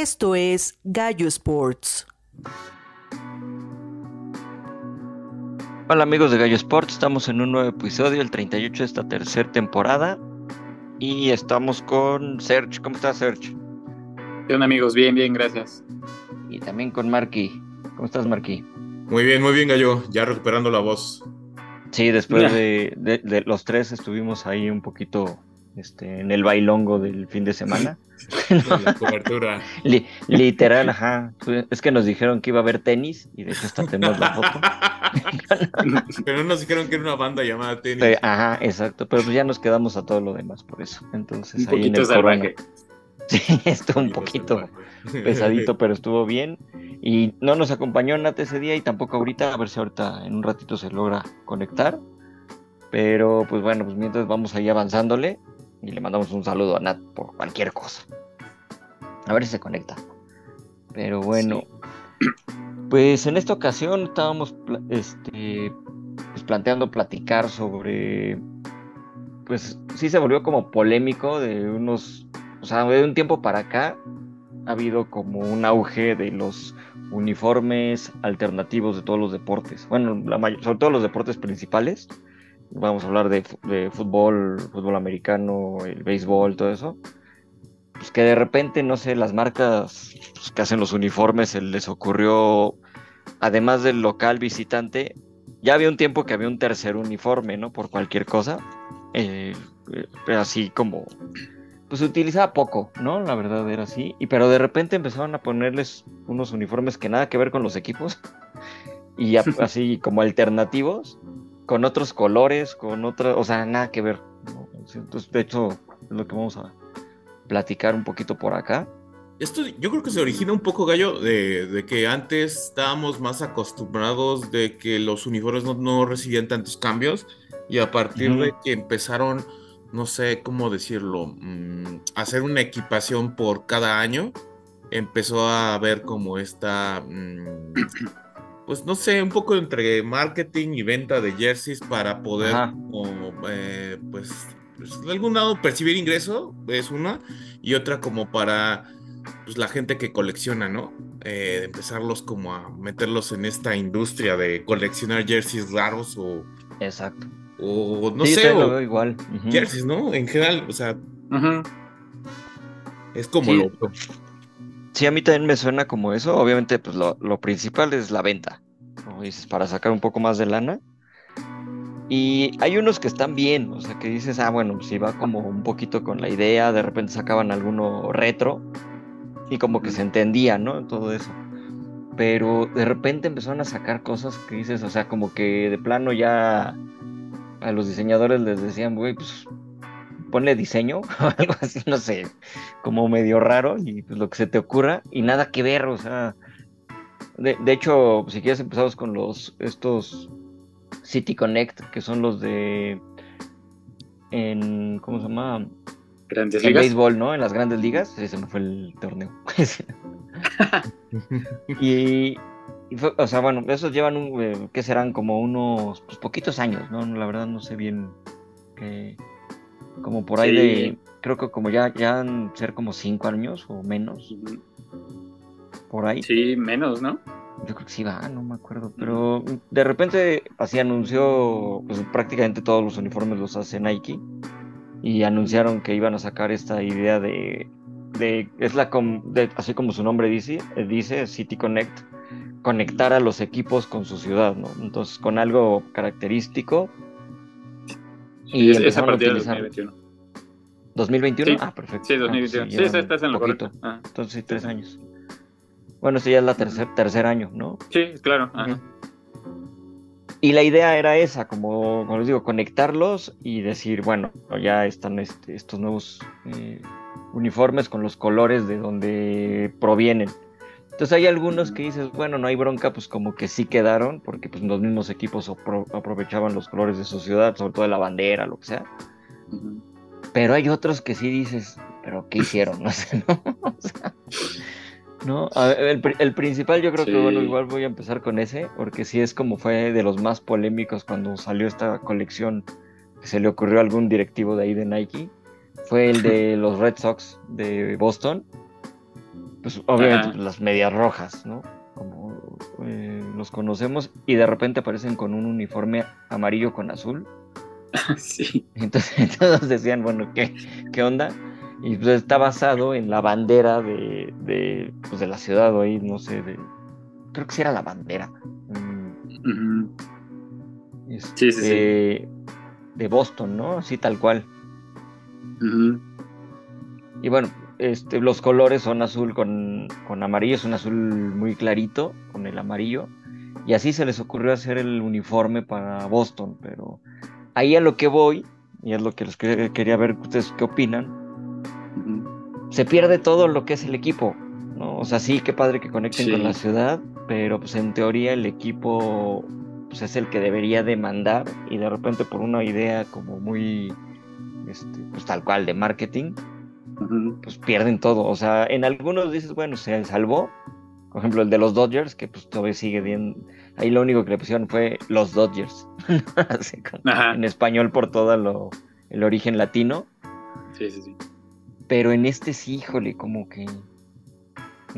Esto es Gallo Sports. Hola amigos de Gallo Sports, estamos en un nuevo episodio, el 38 de esta tercera temporada. Y estamos con Serge. ¿Cómo estás, Serge? Bien, amigos, bien, bien, gracias. Y también con Marky. ¿Cómo estás, Marky? Muy bien, muy bien, Gallo. Ya recuperando la voz. Sí, después de, de, los tres estuvimos ahí un poquito este, en el bailongo del fin de semana. la cobertura. literal, ajá. Es que nos dijeron que iba a haber tenis y de hecho hasta tenemos la foto. Pero no nos dijeron que era una banda llamada tenis. ajá, exacto. Pero pues ya nos quedamos a todo lo demás por eso. Entonces, un ahí en el Sí, estuvo un poquito pesadito, pero estuvo bien. Y no nos acompañó Nat ese día y tampoco ahorita, a ver si ahorita en un ratito se logra conectar. Pero pues bueno, pues mientras vamos ahí avanzándole y le mandamos un saludo a Nat por cualquier cosa. A ver si se conecta. Pero bueno, pues en esta ocasión estábamos este, pues planteando platicar sobre, pues sí se volvió como polémico de unos, o sea, de un tiempo para acá ha habido como un auge de los uniformes alternativos de todos los deportes. Bueno, la sobre todo los deportes principales vamos a hablar de, fútbol, fútbol americano, el béisbol, todo eso, pues que de repente, no sé, las marcas pues, que hacen los uniformes, se les ocurrió, además del local visitante, ya había un tiempo que había un tercer uniforme, ¿no? Por cualquier cosa, eh, eh, así como, pues se utilizaba poco, ¿no? La verdad era así, y pero de repente empezaron a ponerles unos uniformes que nada que ver con los equipos, y así como alternativos, con otros colores, con otra, o sea, nada que ver. Entonces, de hecho, es lo que vamos a platicar un poquito por acá. Esto yo creo que se origina un poco, Gallo, de, que antes estábamos más acostumbrados de que los uniformes no, recibían tantos cambios y a partir de que empezaron, no sé cómo decirlo, mm, hacer una equipación por cada año, empezó a haber como esta... Mm, pues no sé, un poco entre marketing y venta de jerseys para poder, eh, pues, pues, de algún lado percibir ingreso, es una, y otra como para pues, la gente que colecciona, ¿no? Eh, empezarlos como a meterlos en esta industria de coleccionar jerseys raros o... Exacto. O no sé, o igual. jerseys, ¿no? En general, o sea... Es como lo Sí, a mí también me suena como eso. Obviamente, pues lo, principal es la venta, como dices, para sacar un poco más de lana. Y hay unos que están bien, o sea, que dices, ah, bueno, si va como un poquito con la idea, de repente sacaban alguno retro y como que se entendía, ¿no? Todo eso. Pero de repente empezaron a sacar cosas que dices, o sea, como que de plano ya a los diseñadores les decían, güey, pues ponle diseño o algo así, no sé, como medio raro y pues lo que se te ocurra y nada que ver, o sea, de, hecho, si quieres empezamos con los, estos City Connect, que son los de, en, ¿cómo se llama? Grandes ligas. béisbol, ¿no? En las grandes ligas, ese me fue el torneo. y, o sea, bueno, esos llevan, un, eh, que serán como unos pues, poquitos años, ¿no? La verdad no sé bien qué como por ahí de, creo que como ya, ya ser como cinco años o menos. Por ahí. Sí, menos, ¿no? Yo creo que sí va, no me acuerdo. Pero de repente así anunció, pues prácticamente todos los uniformes los hace Nike. Y anunciaron que iban a sacar esta idea de, de es la así como su nombre dice, dice City Connect, conectar a los equipos con su ciudad, ¿no? Entonces con algo característico y es, a partir 2021. ¿2021? Ah, perfecto. Sí, 2021. Ah, sí, sí, estás en lo. Ah. Entonces, sí, tres años. Bueno, sí, ya es la tercer, tercer año, ¿no? Sí, claro. Y la idea era esa, como, como, les digo, conectarlos y decir, bueno, ya están este, estos nuevos eh, uniformes con los colores de donde provienen. Entonces hay algunos que dices, bueno, no hay bronca, pues como que sí quedaron, porque pues los mismos equipos aprovechaban los colores de su ciudad, sobre todo de la bandera, lo que sea. Pero hay otros que sí dices, pero ¿qué hicieron? No sé, ¿no? el, principal yo creo que, bueno, igual voy a empezar con ese, porque sí es como fue de los más polémicos cuando salió esta colección que se le ocurrió a algún directivo de ahí de Nike. Fue el de los Red Sox de Boston pues obviamente las medias rojas, ¿no? Como eh, los conocemos, y de repente aparecen con un uniforme amarillo con azul. sí. Entonces todos decían, bueno, ¿qué, qué onda? Y pues está basado en la bandera de, de, pues, de la ciudad, ahí, no sé, de, creo que sí era la bandera. Mm. sí, sí, sí. Este, de Boston, ¿no? Así tal cual. Y bueno, este, los colores son azul con, con amarillo, es un azul muy clarito con el amarillo. Y así se les ocurrió hacer el uniforme para Boston, pero ahí a lo que voy, y es lo que les quería ver ustedes qué opinan, se pierde todo lo que es el equipo. ¿no? O sea, sí, qué padre que conecten con la ciudad, pero pues en teoría el equipo pues, es el que debería demandar y de repente por una idea como muy, este, pues tal cual de marketing, pues pierden todo. O sea, en algunos dices, bueno, se salvó. Por ejemplo, el de los Dodgers, que pues todavía sigue bien. Ahí lo único que le pusieron fue los Dodgers. en español por todo lo, el origen latino. Sí, sí, sí. Pero en este sí, híjole, como que.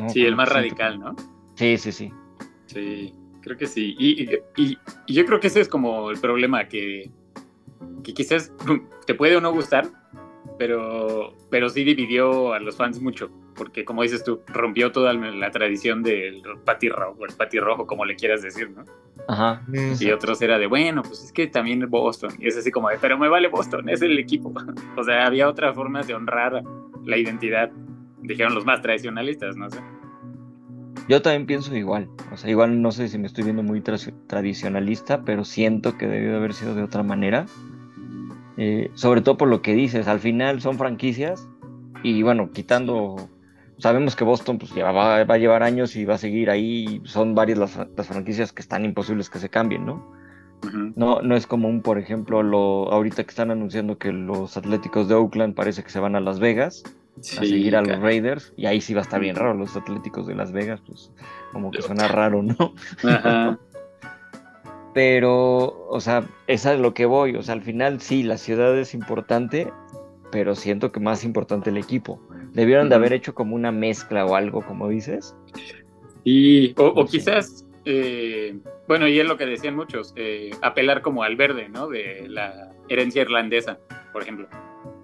sí, el más radical, ¿no? Sí, sí, sí. Sí, creo que sí. Y, y, yo creo que ese es como el problema, que, que quizás te puede o no gustar, pero, pero sí dividió a los fans mucho, porque como dices tú, rompió toda la tradición del patirrojo, o el patirrojo, como le quieras decir, ¿no? Ajá. Y otros era de, bueno, pues es que también Boston, y es así como de, pero me vale Boston, es el equipo. o sea, había otras formas de honrar la identidad, dijeron los más tradicionalistas, no sé. Yo también pienso igual, o sea, igual no sé si me estoy viendo muy tradicionalista, pero siento que debió haber sido de otra manera eh, sobre todo por lo que dices, al final son franquicias y bueno, quitando, sabemos que Boston pues ya va, a llevar años y va a seguir ahí, son varias las, franquicias que están imposibles que se cambien, ¿no? No, no es como un, por ejemplo, lo, ahorita que están anunciando que los Atléticos de Oakland parece que se van a Las Vegas a seguir a los Raiders y ahí sí va a estar bien raro los Atléticos de Las Vegas, pues como que suena raro, ¿no? Ajá. Pero, o sea, es a lo que voy. O sea, al final sí, la ciudad es importante, pero siento que más importante el equipo. Debieron de haber hecho como una mezcla o algo, como dices. Y, o, quizás, eh, bueno, y es lo que decían muchos, eh, apelar como al verde, ¿no? De la herencia irlandesa, por ejemplo.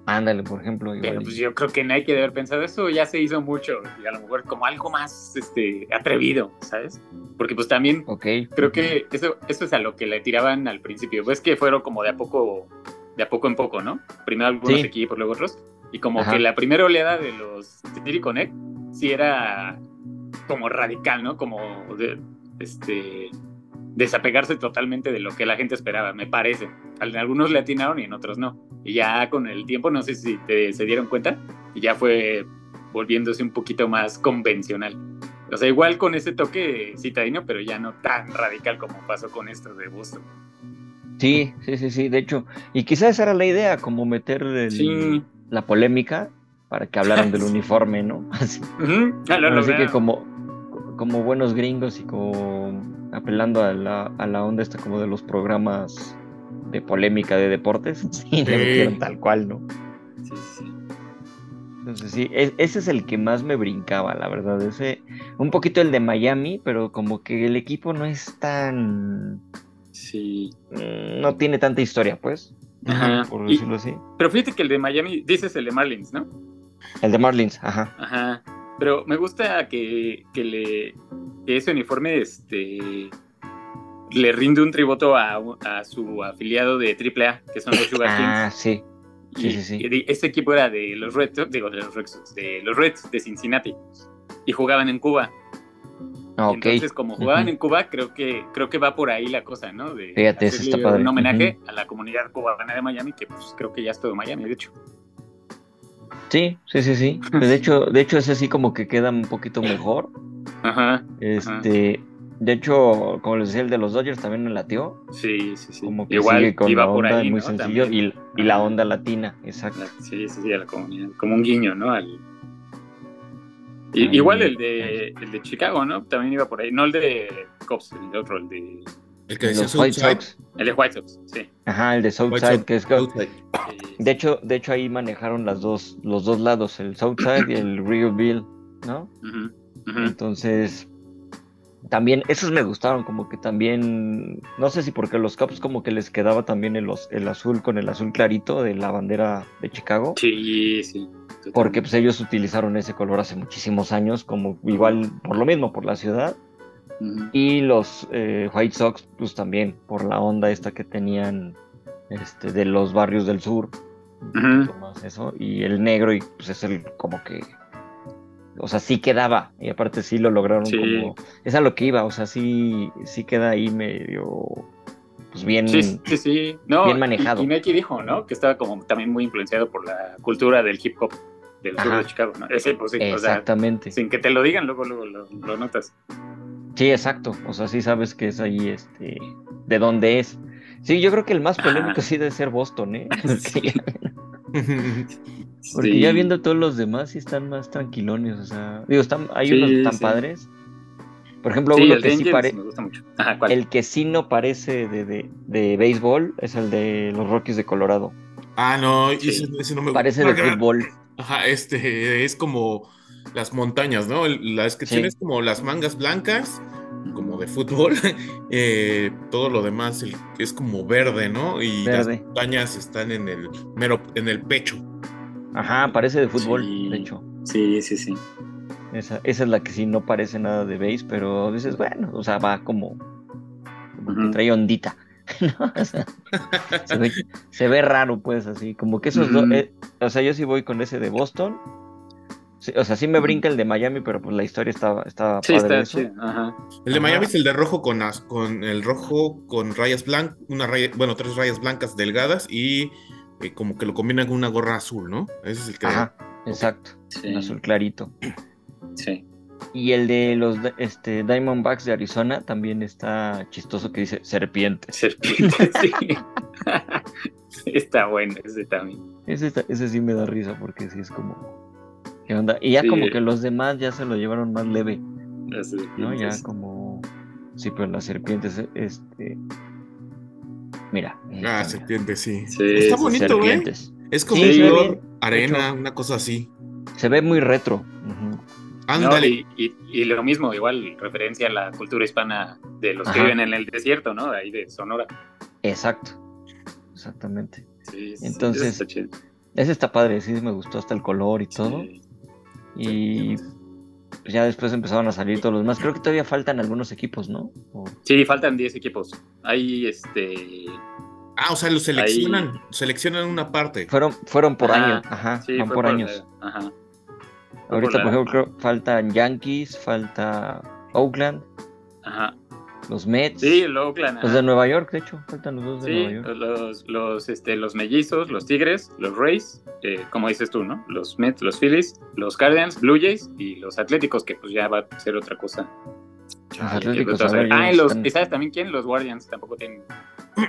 Ándale, por ejemplo. Pero pues yo creo que hay que haber pensado eso, ya se hizo mucho, y a lo mejor como algo más este, atrevido, ¿sabes? Porque pues también creo que eso, eso es a lo que le tiraban al principio, pues que fueron como de a poco, de a poco en poco, ¿no? Primero algunos equipos, luego otros, y como que la primera oleada de los City Connect sí era como radical, ¿no? Como de, este desapegarse totalmente de lo que la gente esperaba, me parece. Algunos le atinaron y en otros no. Y ya con el tiempo, no sé si se dieron cuenta, y ya fue volviéndose un poquito más convencional. O sea, igual con ese toque citadino, pero ya no tan radical como pasó con esto de Boston. Sí, sí, sí, sí, de hecho. Y quizás esa era la idea, como meter la polémica para que hablaran del uniforme, ¿no? Así, Así que como, como buenos gringos y como apelando a la, a la onda esta como de los programas de polémica de deportes, sí, tal cual, ¿no? Sí, sí. Entonces sí, e, ese es el que más me brincaba, la verdad. Ese, un poquito el de Miami, pero como que el equipo no es tan. Sí. Mm, no tiene tanta historia, pues. Ajá. Por decirlo así. Pero fíjate que el de Miami, dices el de Marlins, ¿no? El de Marlins, ajá. Ajá. Pero me gusta que, que le que ese uniforme este, le rinde un tributo a, su afiliado de AAA, que son los Sugar Kings. Ah, sí. Sí, sí, sí. este equipo era de los Reds, digo, de los Reds, de los Reds de Cincinnati. Y jugaban en Cuba. Ah, Entonces, como jugaban en Cuba, creo que creo que va por ahí la cosa, ¿no? De Fíjate, eso está padre. un homenaje a la comunidad cubana de Miami, que pues creo que ya es todo Miami, de hecho. Sí, sí, sí, sí. De hecho, de hecho es así como que queda un poquito mejor. Ajá. Este, de hecho, como les decía, el de los Dodgers también me latió. Sí, sí, sí. Como que Igual sigue con iba la onda, por ahí, muy sencillo, y, y, la onda latina, exacto. Sí, sí, sí, a la comunidad. Como un guiño, ¿no? Al... igual el de, el de Chicago, ¿no? También iba por ahí. No el de Cubs, el de otro, el de el que decía White Sox. El de White Sox, sí. Ajá, el de Southside, que es De hecho, de hecho ahí manejaron las dos, los dos lados, el Southside y el Rio Bill. ¿no? Entonces, también, esos me gustaron, como que también, no sé si porque los Cubs como que les quedaba también el, el azul con el azul clarito de la bandera de Chicago. Sí, sí. Porque pues ellos utilizaron ese color hace muchísimos años, como igual por lo mismo, por la ciudad. Y los eh, White Sox, pues también, por la onda esta que tenían este, de los barrios del sur. eso. Y el negro, y pues es el como que o sea, sí quedaba, y aparte sí lo lograron como, es a lo que iba, o sea, sí, sí queda ahí medio, pues bien, sí, sí, No, bien manejado. Y, Nike dijo, ¿no? Que estaba como también muy influenciado por la cultura del hip hop del sur de Chicago, ¿no? Ese, pues Exactamente. O sea, sin que te lo digan, luego, luego lo, notas. Sí, exacto, o sea, sí sabes que es ahí, este, de dónde es. Sí, yo creo que el más polémico sí debe ser Boston, ¿eh? Sí. Porque ya viendo todos los demás sí están más tranquilones, o sea, digo, están, hay unos tan padres. Por ejemplo, uno que sí parece. El que sí no parece de, de, de, béisbol es el de los Rockies de Colorado. Ah, no, ese, no me Parece de fútbol. Ajá, este es como las montañas, ¿no? La descripción es como las mangas blancas, como de fútbol. Eh, todo lo demás es como verde, ¿no? Y las montañas están en el mero, en el pecho. Ajá, parece de fútbol, de hecho. Sí, sí, sí. Esa, esa, es la que sí no parece nada de base, pero dices, bueno, o sea, va como, que trae ondita. se, ve, raro, pues, así, como que esos dos, eh, o sea, yo sí voy con ese de Boston. O sea, sí me brinca el de Miami, pero pues la historia estaba, estaba sí, padre está, Sí, ajá. El de Miami es el de rojo con, con el rojo con rayas blancas, una raya, bueno, tres rayas blancas delgadas y eh, como que lo combinan con una gorra azul, ¿no? Ese es el que. Ajá, exacto. azul clarito. Sí. Y el de los este, Diamondbacks de Arizona también está chistoso que dice serpiente. Serpiente, sí. está bueno ese también. Ese, ese sí me da risa porque sí es como. ¿Qué onda? Y ya como que los demás ya se lo llevaron más leve. ¿No? Ya como. Sí, pero las serpientes, este. Mira. Ah, serpiente, sí. Está bonito, güey. Es como arena, una cosa así. Se ve muy retro. Ándale. y, lo mismo, igual, referencia a la cultura hispana de los que viven en el desierto, ¿no? Ahí de Sonora. Exacto. Exactamente. Sí, Entonces, ese está padre, sí me gustó hasta el color y todo. Y pues ya después empezaron a salir todos los demás. Creo que todavía faltan algunos equipos, ¿no? Sí, faltan 10 equipos. Hay este. Ah, o sea, los seleccionan, seleccionan una parte. Fueron, fueron por año, ajá, van por, años. Ajá. Ahorita, por, ejemplo, faltan Yankees, falta Oakland. Ajá los Mets. Sí, Oakland. Los de Nueva York, de hecho, faltan los dos de Nueva York. Los, los, este, los mellizos, los Tigres, los Rays, eh, como dices tú, ¿no? Los Mets, los Phillies, los Cardinals, Blue Jays y los Atléticos, que pues ya va a ser otra cosa. Los Atléticos. Ah, y los, sabes también quién? Los Guardians tampoco tienen.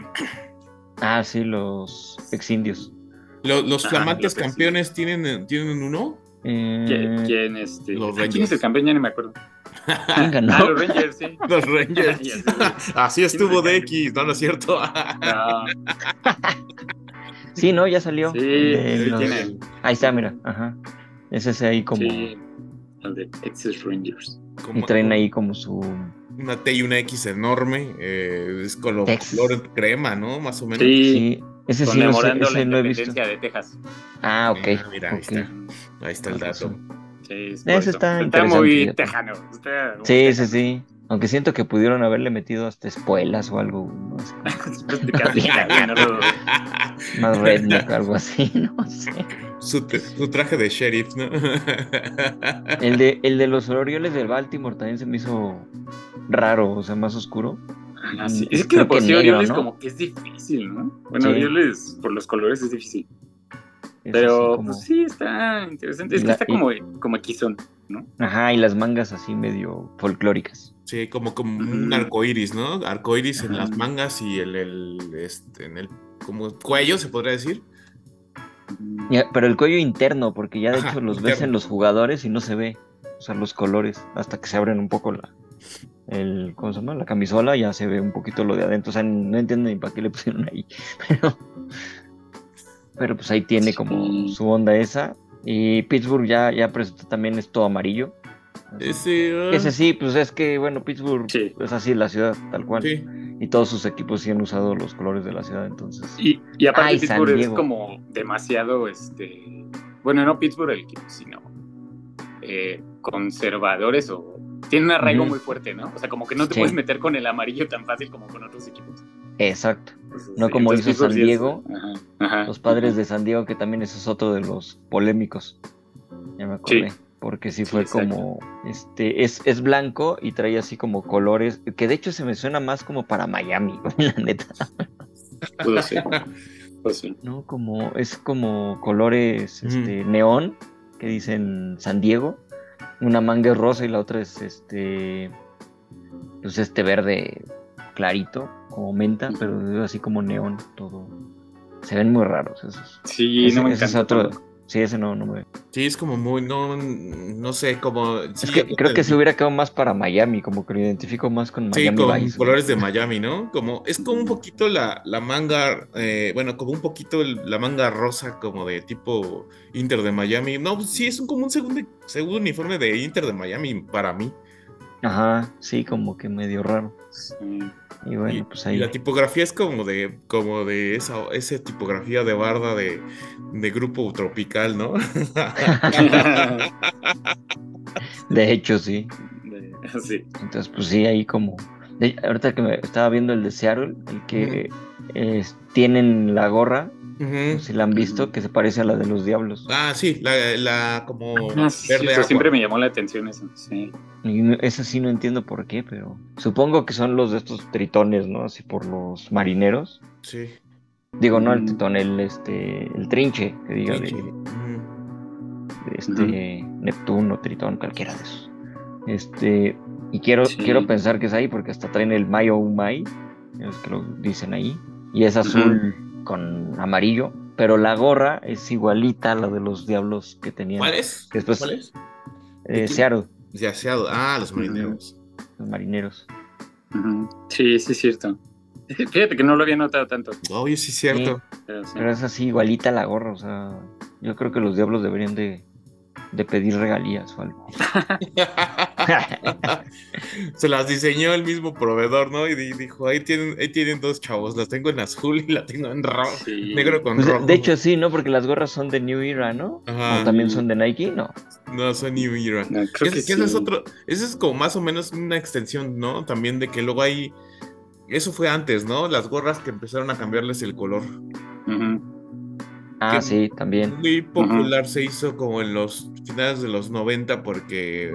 Ah, sí, los ex indios. ¿Los, flamantes campeones tienen, tienen uno? Eh, ¿Quién, este, los ¿Quién es el campeón? Ya no me acuerdo. ¿Quién Ah, los Rangers, sí. Los Rangers. Así estuvo de X, ¿no? ¿No es cierto? no. sí, ¿no? Ya salió. Sí, sí Ahí está, mira. Ajá. Ese es ahí como. Sí, el de Texas Rangers. y traen ahí como su. Una T y una X enorme. Eh, es color, color crema, ¿no? Más o menos. Sí. Ese sí no, sé, ese la no he visto. de Texas. Ah, ok. Ah, mira, ahí está. Ahí está el dato. Sí, ese está, está muy tejano. sí, sí, sí. Aunque siento que pudieron haberle metido hasta espuelas o algo. No sé. Más redneck o algo así, no sé. Su, traje de sheriff, ¿no? el, de, el de los Orioles del Baltimore también se me hizo raro, o sea, más oscuro. Ah, sí. Es que por sí Orioles como que es difícil, ¿no? Bueno, Orioles por los colores es difícil. Pero pues sí, está interesante. Es que está como, como son, ¿no? Ajá, y las mangas así medio folclóricas. Sí, como, como un arco iris, ¿no? Arco iris en las mangas y el, el, este, en el como cuello, se podría decir. pero el cuello interno, porque ya de hecho los ves en los jugadores y no se ve. O sea, los colores, hasta que se abren un poco la, el, ¿cómo se llama? La camisola, ya se ve un poquito lo de adentro. O sea, no entiendo ni para qué le pusieron ahí. Pero, pero pues ahí tiene como su onda esa. Y Pittsburgh ya, ya presentó también es todo amarillo. Ese, ese sí, pues es que, bueno, Pittsburgh es así la ciudad, tal cual. Y todos sus equipos sí han usado los colores de la ciudad, entonces. Y, y aparte Pittsburgh es como demasiado, este, bueno, no Pittsburgh el equipo, sino eh, conservadores o tiene un arraigo muy fuerte, ¿no? O sea, como que no te puedes meter con el amarillo tan fácil como con otros equipos. Exacto. no como hizo San Diego, los padres de San Diego, que también ese es otro de los polémicos. Ya me acordé. Porque sí fue como, este, es, es blanco y trae así como colores, que de hecho se me suena más como para Miami, la neta. Puede ser. No, como, es como colores este, neón, que dicen San Diego. Una manga es rosa y la otra es este, pues este verde clarito, como menta, pero así como neón, todo. Se ven muy raros esos. Sí, no me encanta. Sí, ese no, no me. Sí, es como muy, no, no sé, como. es que creo que se hubiera quedado más para Miami, como que lo identifico más con Miami. Sí, con colores de Miami, ¿no? Como, es como un poquito la, la manga, eh, bueno, como un poquito la manga rosa, como de tipo Inter de Miami. No, sí, es un, como un segundo, segundo uniforme de Inter de Miami para mí. Ajá, sí, como que medio raro. Y bueno, pues ahí. la tipografía es como de, como de esa, esa tipografía de barda de, grupo tropical, ¿no? de hecho, sí. sí. Entonces, pues sí, ahí como. ahorita que me estaba viendo el de Seattle, el que tienen la gorra si la han visto, que se parece a la de los diablos. Ah, sí, la, como ah, verde siempre me llamó la atención eso, sí. eso sí no entiendo por qué, pero supongo que son los de estos tritones, ¿no? Así por los marineros. Sí. Digo, no el mm. tritón, el este, el trinche, que diga de, este Neptuno, Tritón, cualquiera de esos. Este, y quiero, quiero pensar que es ahí porque hasta traen el Mayo Umai, es que lo dicen ahí, y es azul con amarillo, pero la gorra es igualita a la de los diablos que tenían. ¿Cuál es? ¿Cuál es? Eh, Seattle. Seattle. Ah, los marineros. Los marineros. Sí, sí, es cierto. Fíjate que no lo había notado tanto. Oye, sí, es cierto. pero, es así, igualita la gorra, o sea, yo creo que los diablos deberían de de pedir regalías o algo. Se las diseñó el mismo proveedor, ¿no? Y dijo, ahí tienen, ahí tienen dos chavos, las tengo en azul y la tengo en rojo, negro con pues, rojo. De hecho, sí, ¿no? Porque las gorras son de New Era, ¿no? Ajá. ¿O también son de Nike? No. No, son New Era. creo que, ese es otro, ese es como más o menos una extensión, ¿no? También de que luego hay, eso fue antes, ¿no? Las gorras que empezaron a cambiarles el color. Ajá. Ah, sí, también. Muy popular se hizo como en los finales de los 90 porque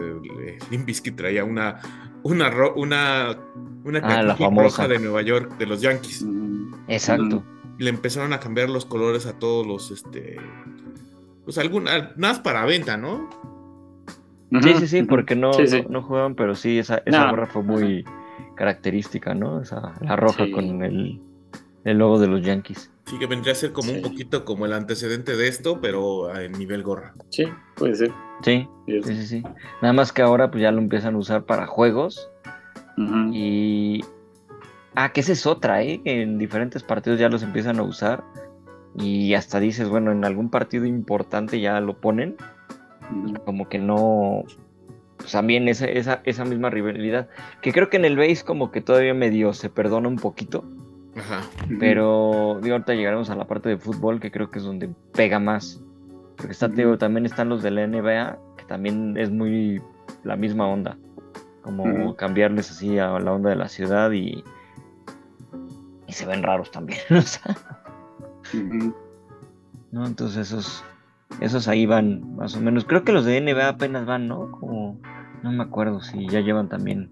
Limbisky traía una una una una ah, roja de Nueva York de los Yankees. Exacto. Le empezaron a cambiar los colores a todos los este pues algunas más para venta, ¿no? Sí, sí, sí, porque no, no, jugaban, pero sí, esa, esa gorra fue muy característica, ¿no? Esa, la roja con el, el logo de los Yankees. Sí, que vendría a ser como un poquito como el antecedente de esto, pero en nivel gorra. Sí, puede ser. Sí, sí, sí, sí. Nada más que ahora pues ya lo empiezan a usar para juegos. Y... Ah, que esa es otra, ¿eh? En diferentes partidos ya los empiezan a usar. Y hasta dices, bueno, en algún partido importante ya lo ponen. Como que no... Pues también esa, esa, esa misma rivalidad. Que creo que en el base como que todavía medio se perdona un poquito Ajá. Pero digo, ahorita llegaremos a la parte de fútbol que creo que es donde pega más. Porque está, también están los de la NBA, que también es muy la misma onda. Como cambiarles así a la onda de la ciudad y, y se ven raros también. ¿No? Entonces esos, esos ahí van más o menos. Creo que los de NBA apenas van, ¿no? Como, no me acuerdo si ya llevan también.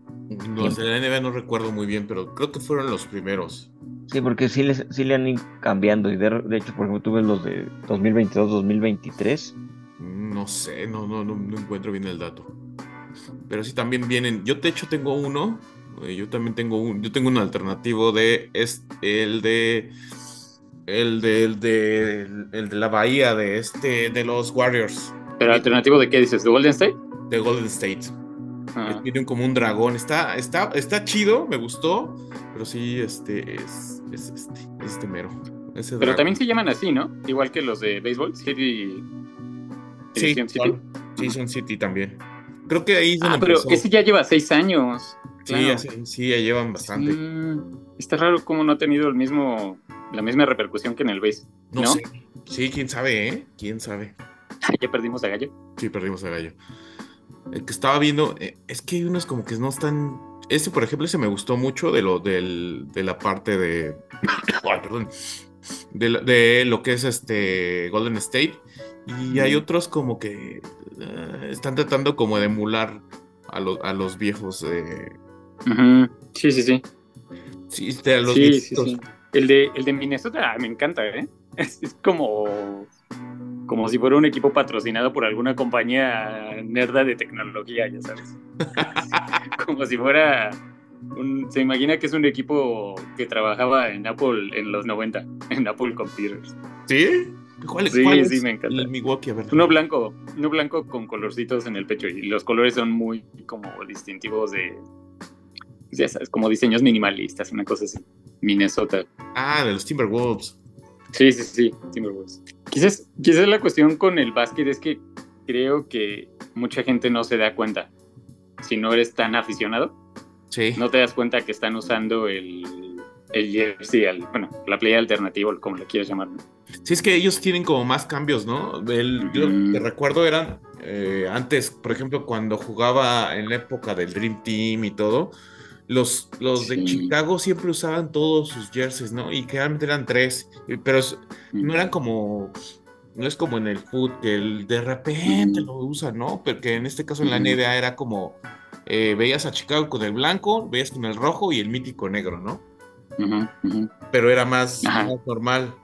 Los de la NBA no recuerdo muy bien, pero creo que fueron los primeros. Sí, porque sí, les, sí le han ido cambiando. Y de, hecho, por ejemplo, tú ves los de 2022-2023. No sé, no, no, no, encuentro bien el dato. Pero sí también vienen. Yo de hecho tengo uno. Eh, yo también tengo un. Yo tengo un alternativo de. Es el de. El de, el de. El de la bahía de este. de los Warriors. ¿Pero alternativo de qué dices? ¿De Golden State? De Golden State. Tiene como un dragón. Está, está, está chido, me gustó. Pero sí, este es, es este, este mero. pero también se llaman así, ¿no? Igual que los de béisbol, City. Sí, City. City también. Creo que ahí Ah, pero ese ya lleva seis años. Sí, sí, ya llevan bastante. está raro cómo no ha tenido el mismo, la misma repercusión que en el base. No, Sé. Sí, quién sabe, ¿eh? Quién sabe. ¿Ya perdimos a Gallo? Sí, perdimos a Gallo. El que estaba viendo, eh, es que hay unos como que no están. Este, por ejemplo, ese me gustó mucho de lo del, de la parte de. Ay, perdón. De, lo que es este Golden State. Y hay otros como que eh, están tratando como de emular a, a los viejos. Eh, Sí, sí, sí. Sí, este, a los sí, sí, sí, El de, el de Minnesota me encanta, ¿eh? Es, como, como si fuera un equipo patrocinado por alguna compañía nerda de tecnología, ya sabes. como si fuera un, se imagina que es un equipo que trabajaba en Apple en los 90, en Apple Computers. ¿Sí? ¿Cuál, sí, sí, me encanta. El Milwaukee, a ver. Uno blanco, uno blanco con colorcitos en el pecho y los colores son muy como distintivos de, ya sabes, como diseños minimalistas, una cosa así. Minnesota. Ah, de los Timberwolves. Sí, sí, sí, Timberwolves. Quizás, quizás la cuestión con el básquet es que creo que mucha gente no se da cuenta. Si no eres tan aficionado, sí. no te das cuenta que están usando el, el jersey, bueno, la playa alternativa, como le quieras llamar. Sí, es que ellos tienen como más cambios, ¿no? El, Yo te recuerdo eran eh, antes, por ejemplo, cuando jugaba en la época del Dream Team y todo, los, los de Chicago siempre usaban todos sus jerseys, ¿no? Y generalmente eran tres, pero no eran como, no es como en el foot, que el, de repente lo usan, ¿no? Porque en este caso en la NBA era como, eh, veías a Chicago con el blanco, veías con el rojo y el mítico negro, ¿no? Pero era más, normal.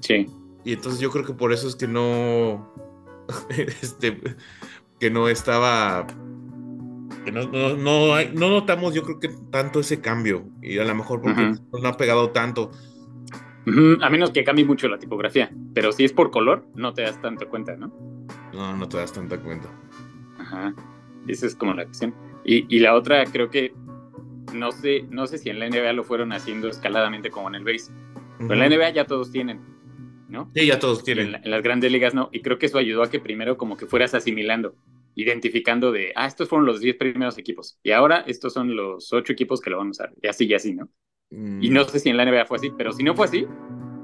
Sí. Y entonces yo creo que por eso es que no, este, que no estaba no, no, no, notamos, yo creo que tanto ese cambio. Y a lo mejor porque no ha pegado tanto. A menos que cambie mucho la tipografía. Pero si es por color, no te das tanto cuenta, ¿no? No, no te das tanta cuenta. Ajá. Esa es como la cuestión. Y, y, la otra, creo que no sé, no sé si en la NBA lo fueron haciendo escaladamente como en el base. Pero en la NBA ya todos tienen, ¿no? Sí, ya todos tienen. En, en, las grandes ligas no. Y creo que eso ayudó a que primero como que fueras asimilando identificando de, ah, estos fueron los 10 primeros equipos y ahora estos son los 8 equipos que lo van a usar, y así y así, ¿no? Y no mm. sé si en la NBA fue así, pero si no fue así,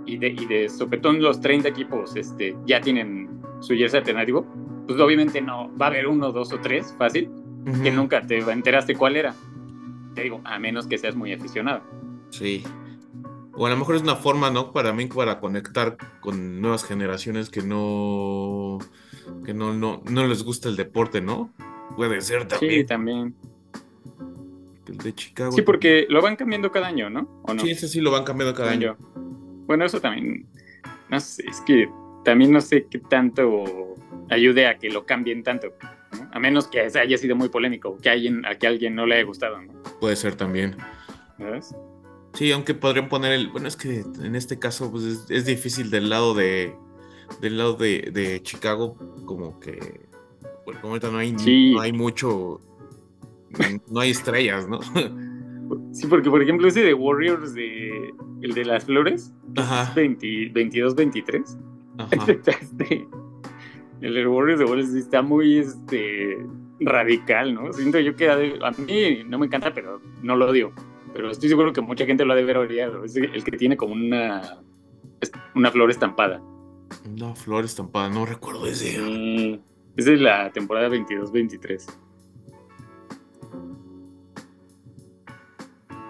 y de, y de sopetón los 30 equipos este, ya tienen su jersey alternativo, pues obviamente no, va a haber uno, dos o tres, fácil, que nunca te enteraste cuál era. Te digo, a menos que seas muy aficionado. Sí. O a lo mejor es una forma, ¿no? Para mí, para conectar con nuevas generaciones que no que no, no, no les gusta el deporte, ¿no? Puede ser también. Sí, también. El de Chicago. Sí, porque lo van cambiando cada año, ¿no? ¿O no? Sí, ese sí lo van cambiando cada año. Bueno, eso también. No sé, es que también no sé qué tanto ayude a que lo cambien tanto. A menos que haya sido muy polémico, que alguien, a que alguien no le haya gustado, ¿no? Puede ser también. ¿Ves? Sí, aunque podrían poner el. Bueno, es que en este caso pues es difícil del lado de, del lado de, Chicago, como que, bueno, ahorita no hay, no hay mucho, no hay estrellas, ¿no? Sí, porque por ejemplo ese de Warriors, de, el de las flores, 22-23. Este, el de Warriors de Warriors está muy este, radical, ¿no? Siento yo que a mí no me encanta, pero no lo odio. Pero estoy seguro que mucha gente lo ha de ver odiado. Es el que tiene como una, una flor estampada. Una flor estampada, no recuerdo ese. es de la temporada 22-23.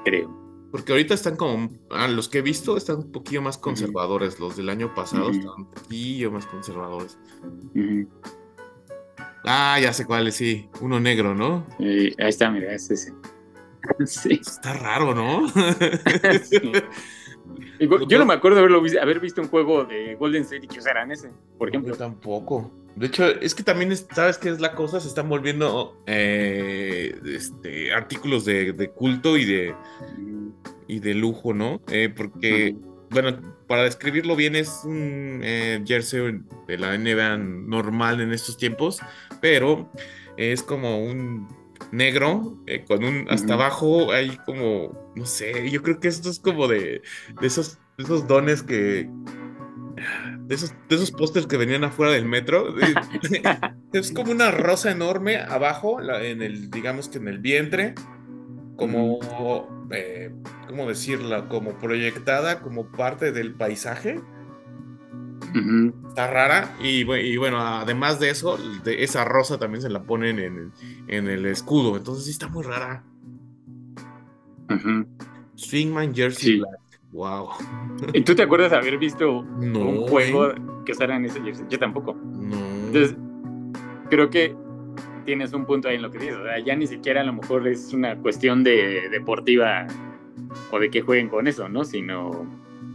Creo. Porque ahorita están como. Ah, los que he visto están un poquillo más conservadores. Los del año pasado están un poquillo más conservadores. Ah, ya sé cuál es, sí. Uno negro, ¿no? ahí está, mira, es ese. sí. Está raro, ¿no? sí. Yo no me acuerdo de haberlo haber visto un juego de Golden State y que usaran ese, por ejemplo. Yo tampoco. De hecho, es que también, ¿sabes qué es la cosa? Se están volviendo eh, este, artículos de, culto y de, y de lujo, ¿no? Eh, porque, bueno, para describirlo bien, es un eh, jersey de la NBA normal en estos tiempos, pero es como un negro, eh, con un hasta abajo hay como, no sé, yo creo que esto es como de, de esos, esos dones que, de esos, de esos pósters que venían afuera del metro. Es como una rosa enorme abajo, en el, digamos que en el vientre, como, eh, ¿cómo decirla? Como proyectada como parte del paisaje. Está rara. Y, bueno, además de eso, de esa rosa también se la ponen en, en el escudo. Entonces sí está muy rara. Swingman Jersey Black. Wow. ¿Y tú te acuerdas de haber visto un juego que usara en ese jersey? Yo tampoco. No. Entonces, creo que tienes un punto ahí en lo que dices. O sea, ya ni siquiera a lo mejor es una cuestión de deportiva o de que jueguen con eso, ¿no? Sino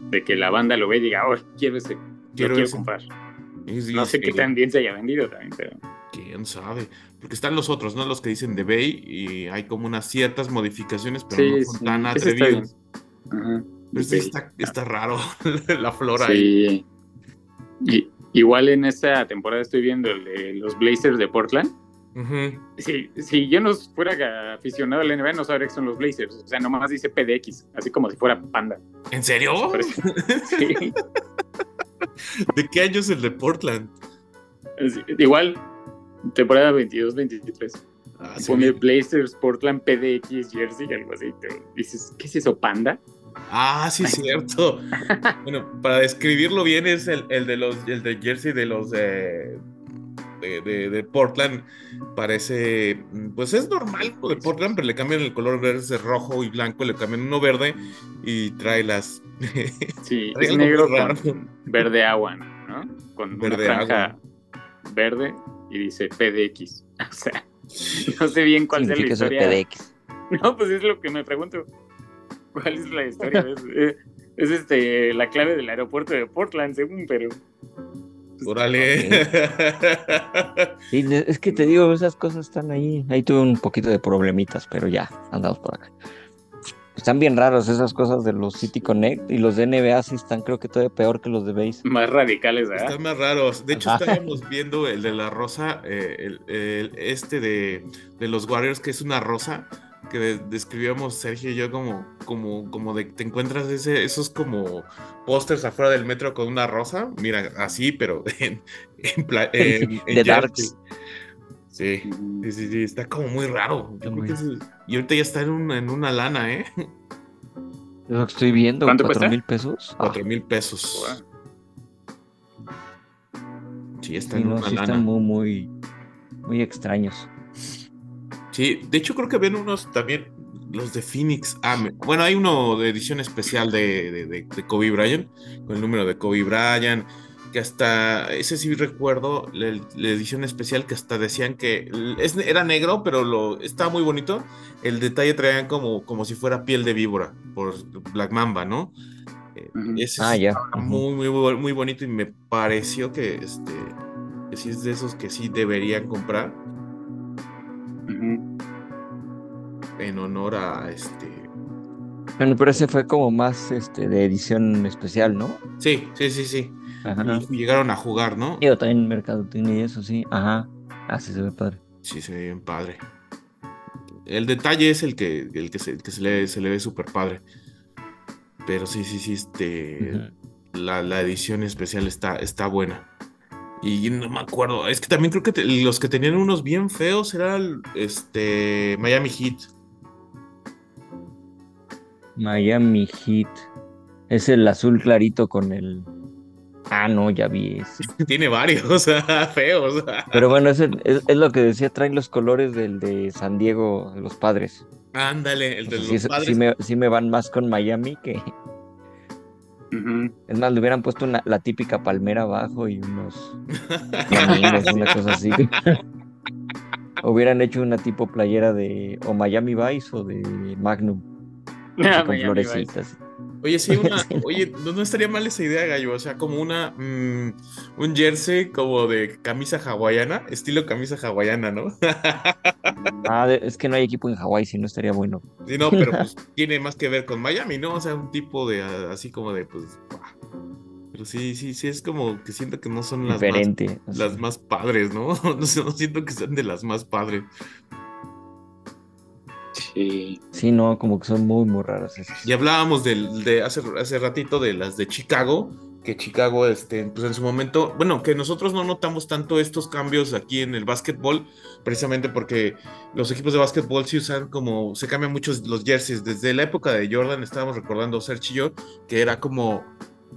de que la banda lo ve y diga, oh, quiero ese, quiero, quiero comprar. no sé qué tan bien se haya vendido también, pero. Quién sabe. Porque están los otros, ¿no? Los que dicen de Bay y hay como unas ciertas modificaciones, pero no son tan atrevidos. Pero sí está, está, raro la flora ahí. Y, igual en esta temporada estoy viendo el de los Blazers de Portland. si, yo no fuera aficionado al NBA, no sabría que son los Blazers. O sea, nomás dice PDX, así como si fuera Panda. ¿En serio? sí. ¿De qué año es el de Portland? igual, temporada 22-23. Ah, Pone Blazers, Portland, PDX, Jersey, algo así. dices, ¿qué es eso, Panda? Ah, sí, es cierto. bueno, para describirlo bien, es el, de los el de Jersey de los de, de, Portland. Parece, pues es normal de Portland, pero le cambian el color verde rojo y blanco, le cambian uno verde y trae las. Sí, es negro con verde agua, ¿no? Con verde una franja verde y dice PDX. O sea, no sé bien cuál es la historia. PDX? No, pues es lo que me pregunto. ¿Cuál es la historia? es, este la clave del aeropuerto de Portland, según, pero. Pues, Órale. es que te digo, esas cosas están ahí. Ahí tuve un poquito de problemitas, pero ya, andamos por acá. Están bien raros esas cosas de los City Connect y los de NBA sí están creo que todavía peor que los de base. Más radicales, ¿verdad? Están más raros. De hecho, estábamos viendo el de la rosa, eh, el, este de, de, los Warriors, que es una rosa, que describíamos Sergio y yo como, como, como de te encuentras ese, esos como pósters afuera del metro con una rosa. Mira, así, pero en, en, en, Darks. Sí, sí, sí, está como muy raro. y ahorita ya está en una, en una lana, ¿eh? Lo estoy viendo, ¿cuatro mil pesos? Cuatro mil pesos. Sí, está en una sí Están muy, muy, muy extraños. Sí, de hecho creo que ven unos también, los de Phoenix. Ah, bueno, hay uno de edición especial de, de, Kobe Bryant, con el número de Kobe Bryant, que hasta, ese sí recuerdo, la, edición especial que hasta decían que era negro, pero lo estaba muy bonito. El detalle traían como, como si fuera piel de víbora, por Black Mamba, ¿no? Eh, ese ah, ya. Muy, muy, muy bonito y me pareció que, este, que sí es de esos que sí deberían comprar en honor a este. Bueno, pero ese fue como más este de edición especial, ¿no? Sí, sí, sí, sí. Y llegaron a jugar, ¿no? Yo también mercadotecnia y eso, sí. Ajá. Así ah, se ve padre. Sí, se ve bien padre. El detalle es el que, el que, se, que se, le, se le ve súper padre. Pero sí, sí, sí, este. la, la, edición especial está, está buena. Y no me acuerdo. Es que también creo que los que tenían unos bien feos eran este Miami Heat. Miami Heat. Es el azul clarito con el. Ah, no, ya vi ese. Tiene varios, feos. Pero bueno, es, es, lo que decía, traen los colores del de San Diego, de los padres. Ándale, el de los padres. me, sí me van más con Miami que, es más, le hubieran puesto la típica palmera abajo y unos una cosa así. hubieran hecho una tipo playera de o Miami Vice o de Magnum. Ah, con florecitas. Oye, sí, una, oye, no, estaría mal esa idea, Gallo. O sea, como una mm, un jersey como de camisa hawaiana, estilo camisa hawaiana, ¿no? ah, es que no hay equipo en Hawái, si no estaría bueno. Sí, no, pero pues tiene más que ver con Miami, ¿no? O sea, un tipo de así como de pues. Pero sí, sí, sí, es como que siento que no son las, más, las más padres, ¿no? No siento que sean de las más padres. Sí. Sí, no, como que son muy, muy raras. Y hablábamos de, hace, hace ratito de las de Chicago, que Chicago, este, pues en su momento, bueno, que nosotros no notamos tanto estos cambios aquí en el básquetbol, precisamente porque los equipos de básquetbol sí usan como, se cambian muchos los jerseys. Desde la época de Jordan estábamos recordando Sergio y yo, que era como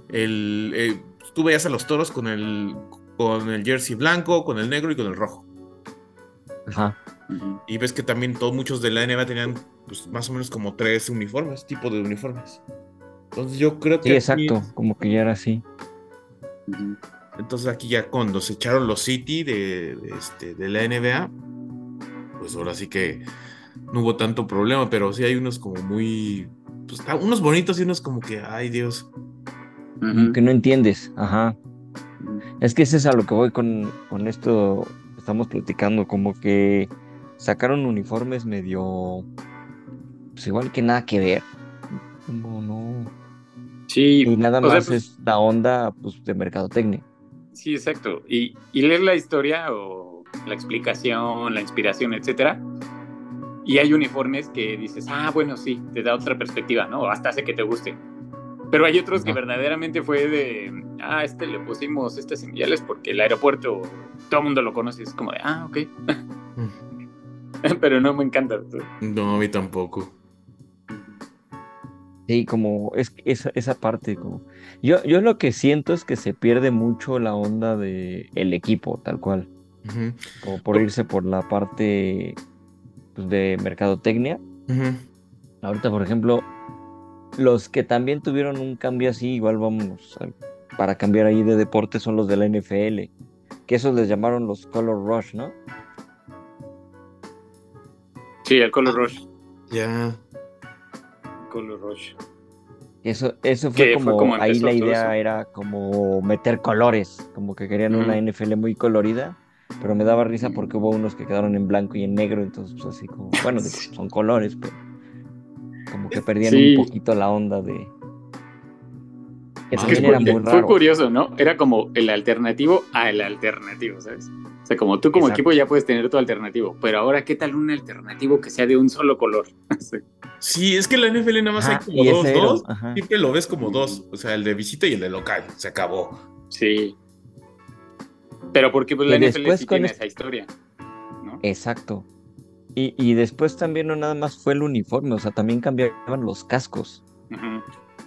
el, eh, tú veías a los toros con el, con el jersey blanco, con el negro y con el rojo. Ajá. Y ves que también todos muchos de la NBA tenían pues, más o menos como tres uniformes, tipo de uniformes. Entonces yo creo que... Sí, exacto, como que ya era así. Entonces aquí ya cuando se echaron los City de, este, de la NBA, pues ahora sí que no hubo tanto problema, pero sí hay unos como muy... Pues, unos bonitos y unos como que, ay Dios. Que no entiendes, ajá. Es que ese es a lo que voy con, con esto, estamos platicando, como que sacaron uniformes medio, pues igual que nada que ver, como no, Sí. Y nada más pues es la onda pues, de mercadotecnia. Sí, exacto. Y, y leer la historia o la explicación, la inspiración, etcétera. Y hay uniformes que dices, ah, bueno, sí, te da otra perspectiva, ¿no? Hasta hace que te guste. Pero hay otros que verdaderamente fue de, ah, este le pusimos estas señales porque el aeropuerto, todo el mundo lo conoce, es como de, ah, ok. Pero no me encanta. No, a mí tampoco. Sí, como es esa, esa parte, como yo, yo lo que siento es que se pierde mucho la onda de el equipo, tal cual. Como por irse por la parte pues, de mercadotecnia. Ahorita, por ejemplo, los que también tuvieron un cambio así, igual vamos para cambiar ahí de deporte, son los de la NFL. Que esos les llamaron los Color Rush, ¿no? Sí, el Color Rush. Ya. Color Rush. Eso, eso fue como, ahí la idea era como meter colores, como que querían una NFL muy colorida, pero me daba risa porque hubo unos que quedaron en blanco y en negro, entonces pues así como, bueno, son colores, pero como que perdían un poquito la onda de... Es que era muy raro. Fue curioso, ¿no? Era como el alternativo a el alternativo, ¿sabes? Sea, como tú como equipo ya puedes tener tu alternativo, pero ahora, ¿qué tal un alternativo que sea de un solo color? Sí, es que la NFL nada más hay como dos, dos. Siempre lo ves como dos. O sea, el de visita y el de local. Se acabó. Sí. Pero porque pues, la NFL sí tiene esa historia. ¿no? Exacto. Y, y, después también no nada más fue el uniforme, o sea, también cambiaban los cascos.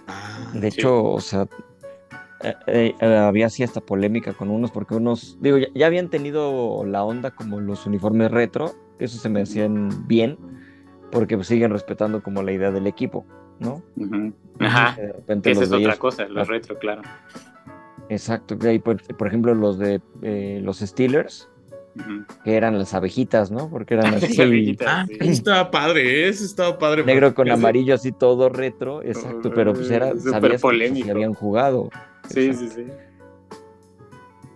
Ah, de hecho, o sea, eh, eh, eh, había así esta polémica con unos, porque unos, digo, ya, ya, habían tenido la onda como los uniformes retro, eso se me hacían bien, porque pues, siguen respetando como la idea del equipo, ¿no? Ajá. Esa es otra cosa, los retro, claro. Exacto, por, por ejemplo los de eh, los Steelers, que eran las abejitas, ¿no? Porque eran así. ah, estaba padre, eso estaba padre. Negro con amarillo, así todo retro, exacto, pero pues era, sabías que habían jugado. Sí, sí, sí.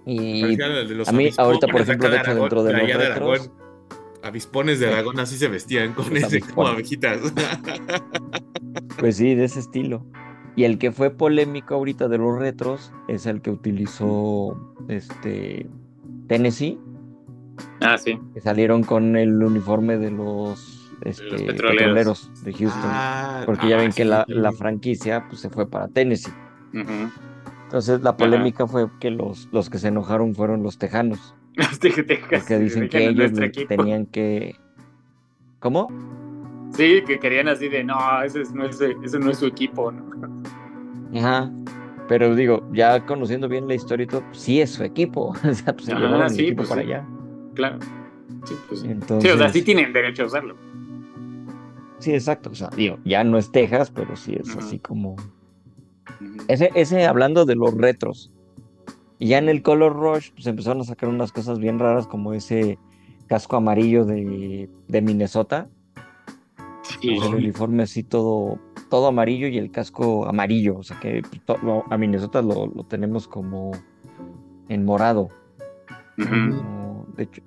Y a mí, ahorita, por ejemplo, de hecho, dentro de los retros, avispones de dragón así se vestían con ese como abejitas. Pues sí, de ese estilo. Y el que fue polémico ahorita de los retros es el que utilizó este Tennessee. Ah, sí. Que salieron con el uniforme de los, este, petroleros. de Houston. Ah, porque ya ven que la, franquicia pues, se fue para Tennessee. Entonces la polémica fue que los, los que se enojaron fueron los tejanos. Porque dicen que ellos tenían que. ¿Cómo? Sí, que querían así de no, ese no es, no es su equipo, ¿no? Ajá. Pero digo, ya conociendo bien la historia y todo, sí es su equipo. o sea, pues se sí, equipo pues para allá. Claro. Sí, pues, Entonces, sí, o sea, sí tienen derecho a usarlo. Sí, exacto. O sea, digo, ya no es Texas, pero sí es así como. Ese, ese hablando de los retros. Y ya en el Color Rush, pues empezaron a sacar unas cosas bien raras como ese casco amarillo de, Minnesota. el uniforme así todo, todo amarillo y el casco amarillo. O sea que pues, a Minnesota lo, tenemos como en morado.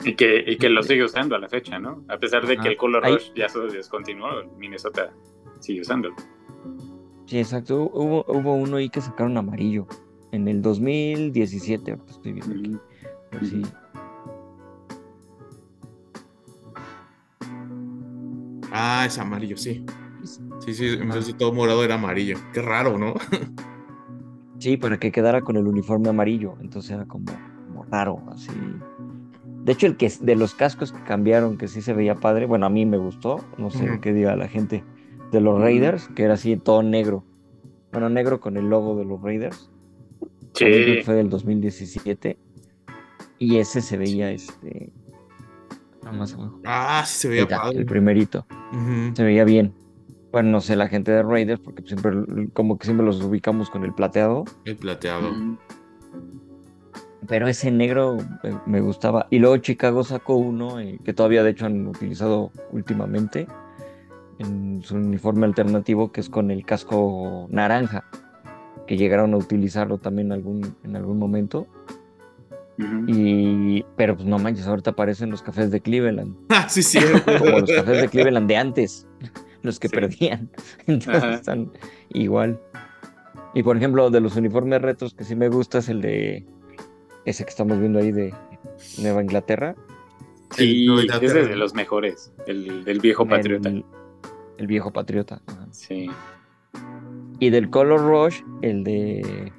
y que, y que lo sigue usando a la fecha, ¿no? A pesar de que el Color Rush ya se descontinuó, Minnesota sigue usándolo. Sí, exacto. Hubo, hubo uno ahí que sacaron amarillo en el 2017, ahorita estoy viendo aquí. Sí. Ah, es amarillo, sí. Sí, sí, en vez de todo morado era amarillo. Qué raro, ¿no? Sí, para que quedara con el uniforme amarillo, entonces era como, raro, así. De hecho, el que de los cascos que cambiaron, que sí se veía padre, bueno, a mí me gustó, no sé qué diga la gente, de los Raiders, que era así todo negro. Bueno, negro con el logo de los Raiders. Sí. Fue del 2017. Y ese se veía, este. más abajo. Ah, sí se veía padre. El primerito. Se veía bien. Bueno, no sé, la gente de Raiders, porque siempre, como que siempre los ubicamos con el plateado. El plateado. Pero ese negro me, gustaba. Y luego Chicago sacó uno eh, que todavía de hecho han utilizado últimamente en su uniforme alternativo, que es con el casco naranja, que llegaron a utilizarlo también algún, en algún momento. Y, pero pues no manches, ahorita aparecen los cafés de Cleveland. Ah, sí, sí. Como los cafés de Cleveland de antes los que perdían. Entonces están igual. Y por ejemplo, de los uniformes retos que sí me gusta es el de ese que estamos viendo ahí de Nueva Inglaterra. Sí, ese es de los mejores, el del viejo patriota. El, viejo patriota. Sí. Y del Color Rush, el de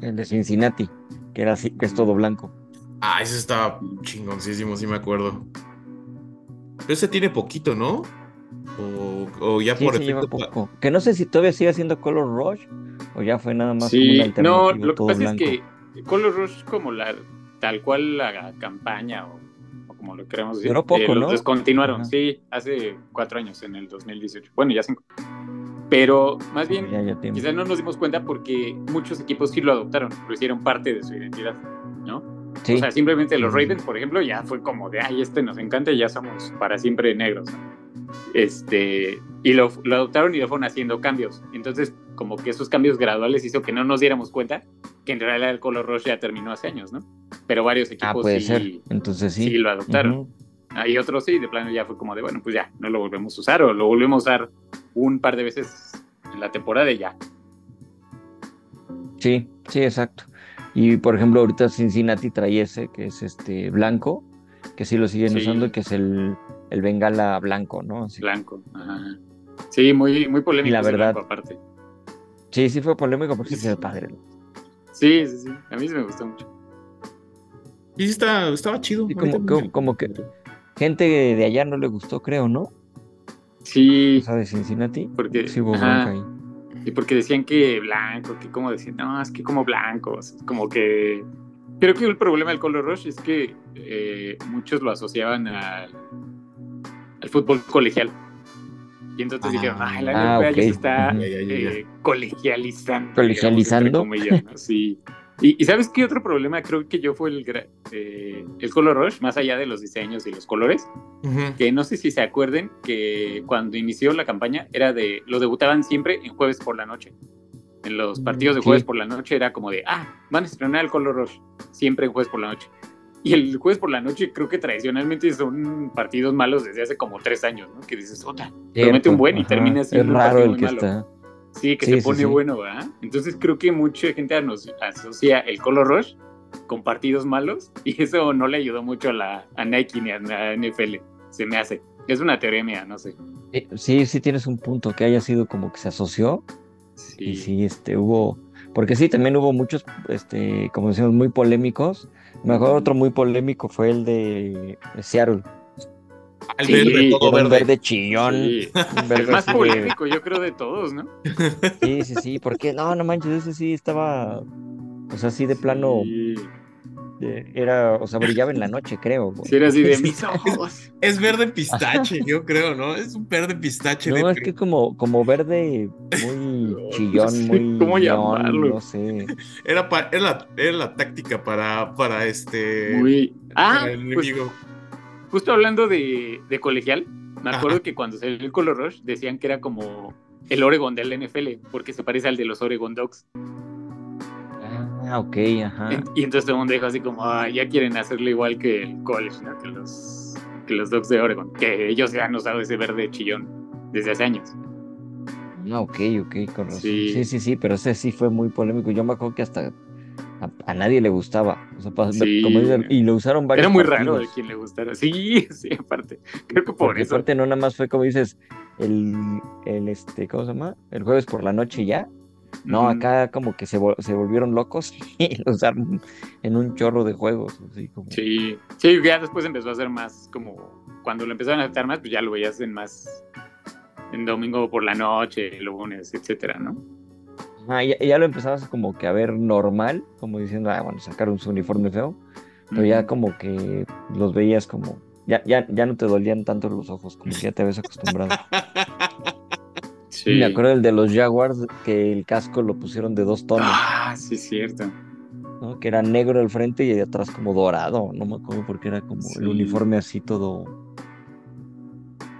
el de Cincinnati, que era así, que es todo blanco. Ah, ese estaba chingoncísimo, sí me acuerdo. Pero ese tiene poquito, ¿no? O, ya por efecto. Que no sé si todavía sigue haciendo Color Rush o ya fue nada más sí, No, lo que pasa es que Color Rush es como la tal cual la campaña o, como lo queremos decir. Pero poco, eh, ¿no? Descontinuaron, sí, hace cuatro años, en el 2018. Bueno, ya cinco. Pero más bien, quizás no nos dimos cuenta porque muchos equipos sí lo adoptaron, lo hicieron parte de su identidad, ¿no? O sea, simplemente los Ravens, por ejemplo, ya fue como de, ay, este nos encanta y ya somos para siempre negros. Este, y lo, adoptaron y lo fueron haciendo cambios. Entonces, como que esos cambios graduales hizo que no nos diéramos cuenta que en realidad el color rojo ya terminó hace años, ¿no? Pero varios ah, equipos sí, Entonces, sí. lo adoptaron. Hay otros sí, de plano ya fue como de, bueno, pues ya, no lo volvemos a usar o lo volvemos a usar un par de veces en la temporada y ya. Sí, sí, exacto. Y por ejemplo, ahorita Cincinnati trae ese que es este blanco, que sí lo siguen usando, que es el el bengala blanco, ¿no? Blanco, ajá. Sí, muy, muy polémico. la verdad. aparte. Sí, sí fue polémico porque es padre. Sí, sí, sí. A mí sí me gustó mucho. Y sí está, estaba chido. como, como, que gente de allá no le gustó, creo, ¿no? Sí. O de Cincinnati. Porque, sí hubo ahí. Y porque decían que blanco, que como decían, no, es que como blancos, como que... Creo que el problema del Color Rush es que eh, muchos lo asociaban al al fútbol colegial. Y entonces dijeron, ah, la ah, ya se está eh, colegializando. Colegializando. Sí. Y, ¿sabes qué otro problema creo que yo fue el, eh, el Color Rush, más allá de los diseños y los colores? Que no sé si se acuerden que cuando inició la campaña era de, lo debutaban siempre en jueves por la noche. En los partidos de jueves por la noche era como de, ah, van a estrenar el Color Rush, siempre en jueves por la noche. Y el jueves por la noche creo que tradicionalmente son partidos malos desde hace como tres años, ¿no? Que dices, otra, promete un buen y termina siendo es raro el que Está. Sí, que se pone bueno, ¿verdad? Entonces creo que mucha gente nos asocia el Color Rush con partidos malos y eso no le ayudó mucho a, la, a Nike ni a la NFL, se me hace. Es una teoría mía, no sé. Sí, sí tienes un punto que haya sido como que se asoció. Sí. Y sí, este, hubo, porque sí, también hubo muchos, este, como decimos, muy polémicos Mejor otro muy polémico fue el de Seattle. El verde, todo verde. verde chillón. el más polémico, yo creo, de todos, ¿no? Sí, sí, sí, porque no, no manches, ese sí estaba, pues así de plano, era, o sea, brillaba en la noche, creo. Sí, era así de mis ojos. Es verde pistache, yo creo, ¿no? Es un verde pistache. No, es que como, como verde muy chillón, muy. ¿Cómo llamarlo? No sé. Era, era, la, táctica para, para este. Muy. Ah, pues, justo hablando de, de colegial, me acuerdo que cuando salió el Color Rush decían que era como el Oregon del NFL, porque se parece al de los Oregon Dogs. Ah, ok, ajá. Y entonces todo el mundo dijo así como, ah, ya quieren hacerlo igual que el college, ¿no? Que los, que los Dogs de Oregon, que ellos ya han usado ese verde chillón desde hace años. Ah, ok, ok, con Sí. sí, sí, pero ese sí fue muy polémico. Yo me acuerdo que hasta a, nadie le gustaba. O sea, como y lo usaron varios. Era muy raro de quien le gustara. Sí, sí, aparte. Creo que por eso. Aparte, no nada más fue como dices, el, el este, ¿cómo se llama? El jueves por la noche ya No, acá como que se, se volvieron locos y los usaron en un chorro de juegos. Sí, sí, ya después empezó a ser más como, cuando lo empezaron a aceptar más, pues ya lo veías en más, en domingo por la noche, lunes, etcétera, ¿no? Ah, ya, ya, lo empezabas como que a ver normal, como diciendo, ah, bueno, sacaron su uniforme feo, pero ya como que los veías como, ya, ya, ya no te dolían tanto los ojos, como que ya te habías acostumbrado. Sí. Me acuerdo el de los Jaguars que el casco lo pusieron de dos tonos. Ah, sí, cierto. Que era negro al frente y de atrás como dorado. No me acuerdo porque era como el uniforme así todo.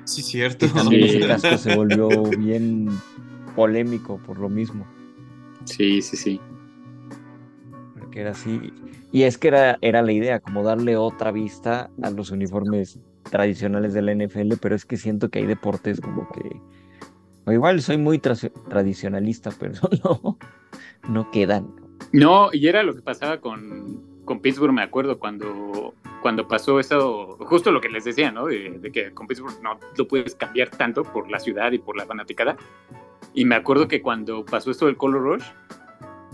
Sí, cierto. también ese casco se volvió bien polémico por lo mismo. Sí, sí, sí. Porque era así. Y es que era, era la idea, como darle otra vista a los uniformes tradicionales de la NFL, pero es que siento que hay deportes como que o igual soy muy tradicionalista, pero no, no quedan. No, y era lo que pasaba con, con Pittsburgh, me acuerdo, cuando, cuando pasó eso, justo lo que les decía, ¿no? De, que con Pittsburgh no lo puedes cambiar tanto por la ciudad y por la fanaticada. Y me acuerdo que cuando pasó esto del Color Rush,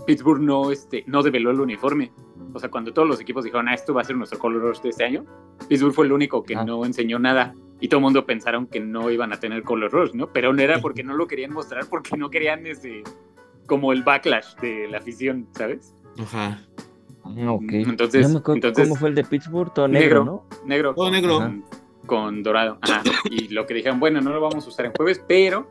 Pittsburgh no, este, no develó el uniforme. O sea, cuando todos los equipos dijeron, ah, esto va a ser nuestro Color Rush de este año, Pittsburgh fue el único que ah. no enseñó nada y todo el mundo pensaron que no iban a tener Color Rush, ¿no? Pero no era porque no lo querían mostrar, porque no querían ese, como el backlash de la afición, ¿sabes? Ajá. Ah, ok. Entonces, ¿cómo fue el de Pittsburgh? Todo negro, ¿no? Negro. Todo negro. Con, dorado. Ajá. Y lo que dijeron, bueno, no lo vamos a usar en jueves, pero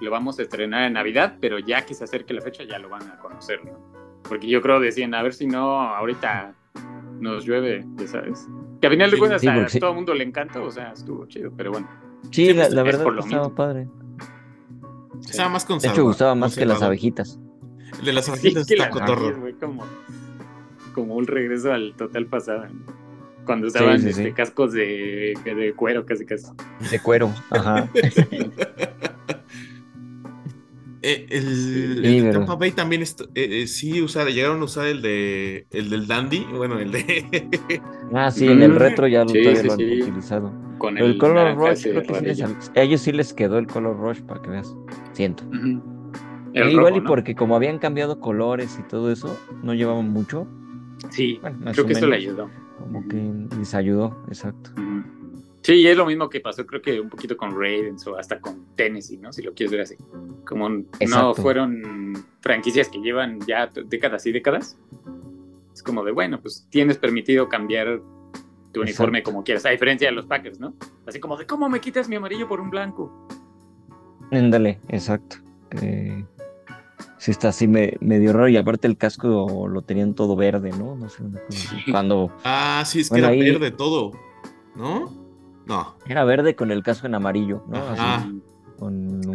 lo vamos a estrenar en Navidad, pero ya que se acerque la fecha ya lo van a conocer, ¿no? Porque yo creo decían, a ver si no, ahorita nos llueve, ya sabes. Que a final de cuentas a todo el mundo le encanta, o sea, estuvo chido, pero bueno. Sí, la, verdad estaba padre. Estaba más De hecho, gustaba más que las abejitas. El de las abejitas está cotorro. como, como un regreso al total pasado. Cuando usaban este, cascos de, de cuero, casi casi. De cuero, ajá. Eh, el, Tampa Bay también eh, eh, sí usar, llegaron a usar el de el del Dandy, bueno, el de Ah, sí, en el retro ya lo, han utilizado. Con el, Color Rush creo que sí a ellos sí les quedó el Color Rush para que veas. Siento. igual y porque como habían cambiado colores y todo eso, no llevaban mucho. Sí, creo que eso le ayudó. Como que les ayudó, exacto. Sí, es lo mismo que pasó, creo que un poquito con Ravens o hasta con Tennessee, ¿no? Si lo quieres ver así. Como no fueron franquicias que llevan ya décadas y décadas. Es como de, bueno, pues tienes permitido cambiar tu uniforme como quieras, a diferencia de los Packers, ¿no? Así como de, ¿cómo me quitas mi amarillo por un blanco? Ándale, exacto. sí está así medio raro y aparte el casco lo tenían todo verde, ¿no? No sé, cuando... Ah, sí, es que era verde todo, ¿no? No. Era verde con el casco en amarillo, ¿no?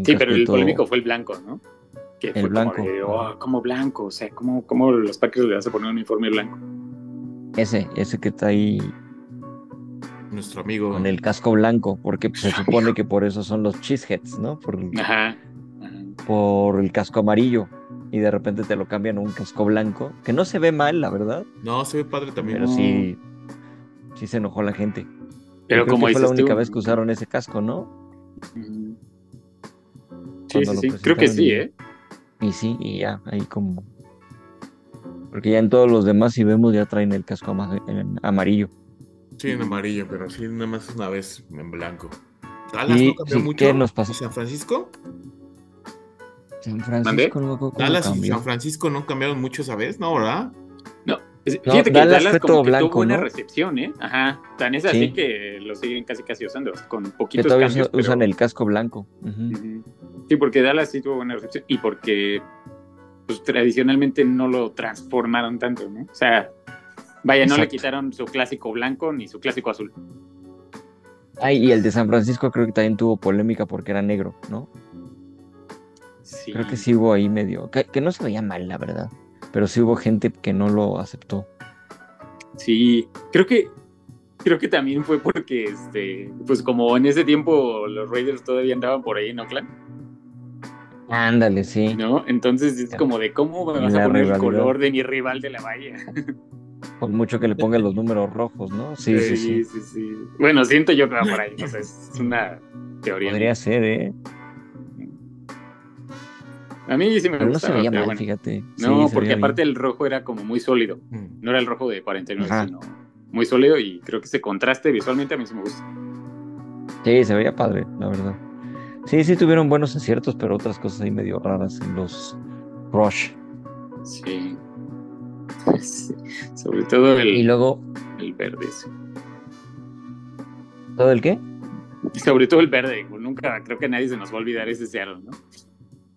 sí, pero el polémico fue el blanco, ¿no? Que el fue blanco. Como, oh, como, blanco, o sea, ¿cómo, cómo los Packers le vas a poner un uniforme blanco? Ese, ese que está ahí. Nuestro amigo. Con el casco blanco, porque se supone que por eso son los cheeseheads, ¿no? Por, ajá, por el casco amarillo. Y de repente te lo cambian a un casco blanco, que no se ve mal, la verdad. No, se ve padre también. Pero sí, sí se enojó la gente. Pero como fue la única vez que usaron ese casco, ¿no? Sí, sí, sí. Creo que sí, ¿eh? Y sí, y ya, ahí como. Porque ya en todos los demás, si vemos, ya traen el casco en amarillo. Sí, en amarillo, pero sí, nada más una vez en blanco. Dallas no cambió mucho. ¿Qué nos pasó? ¿San Francisco? San Francisco no Dallas y San Francisco no cambiaron mucho esa vez, ¿no, verdad? Fíjate que Dallas, como que blanco, tuvo buena recepción, ¿eh? Ajá. Tan es así que lo siguen casi casi usando, con poquitos que cambios. usan el casco blanco. Sí, porque Dallas sí tuvo buena recepción y porque pues, tradicionalmente no lo transformaron tanto, ¿no? O sea, vaya, no le quitaron su clásico blanco ni su clásico azul. Ay, y el de San Francisco creo que también tuvo polémica porque era negro, ¿no? Sí. Creo que sí hubo ahí medio. que no se veía mal, la verdad pero sí hubo gente que no lo aceptó. Sí, creo que creo que también fue porque este, pues como en ese tiempo los Raiders todavía andaban por ahí en Oakland. Ándale, sí. ¿No? Entonces es como de cómo me vas a poner el color de mi rival de la bahía. Por mucho que le pongan los números rojos, ¿no? Sí, sí, sí. sí, sí. Bueno, siento yo que va por ahí. O sea, es una teoría. Podría ser, ¿eh? A mí sí me Pero no gusta. se veía mal, fíjate. No, Sí, porque aparte bien. el rojo era como muy sólido. Mm. No era el rojo de 49, Ajá. sino muy sólido y creo que ese contraste visualmente a mí sí me gusta. Sí, se veía padre, la verdad. Sí, sí tuvieron buenos aciertos, pero otras cosas ahí medio raras en los Rush. Sí. Sí. Sobre todo el, Y luego, el verde. sí. ¿todo el qué? Sobre todo el verde. Nunca, creo que nadie se nos va a olvidar ese Seattle, ¿no?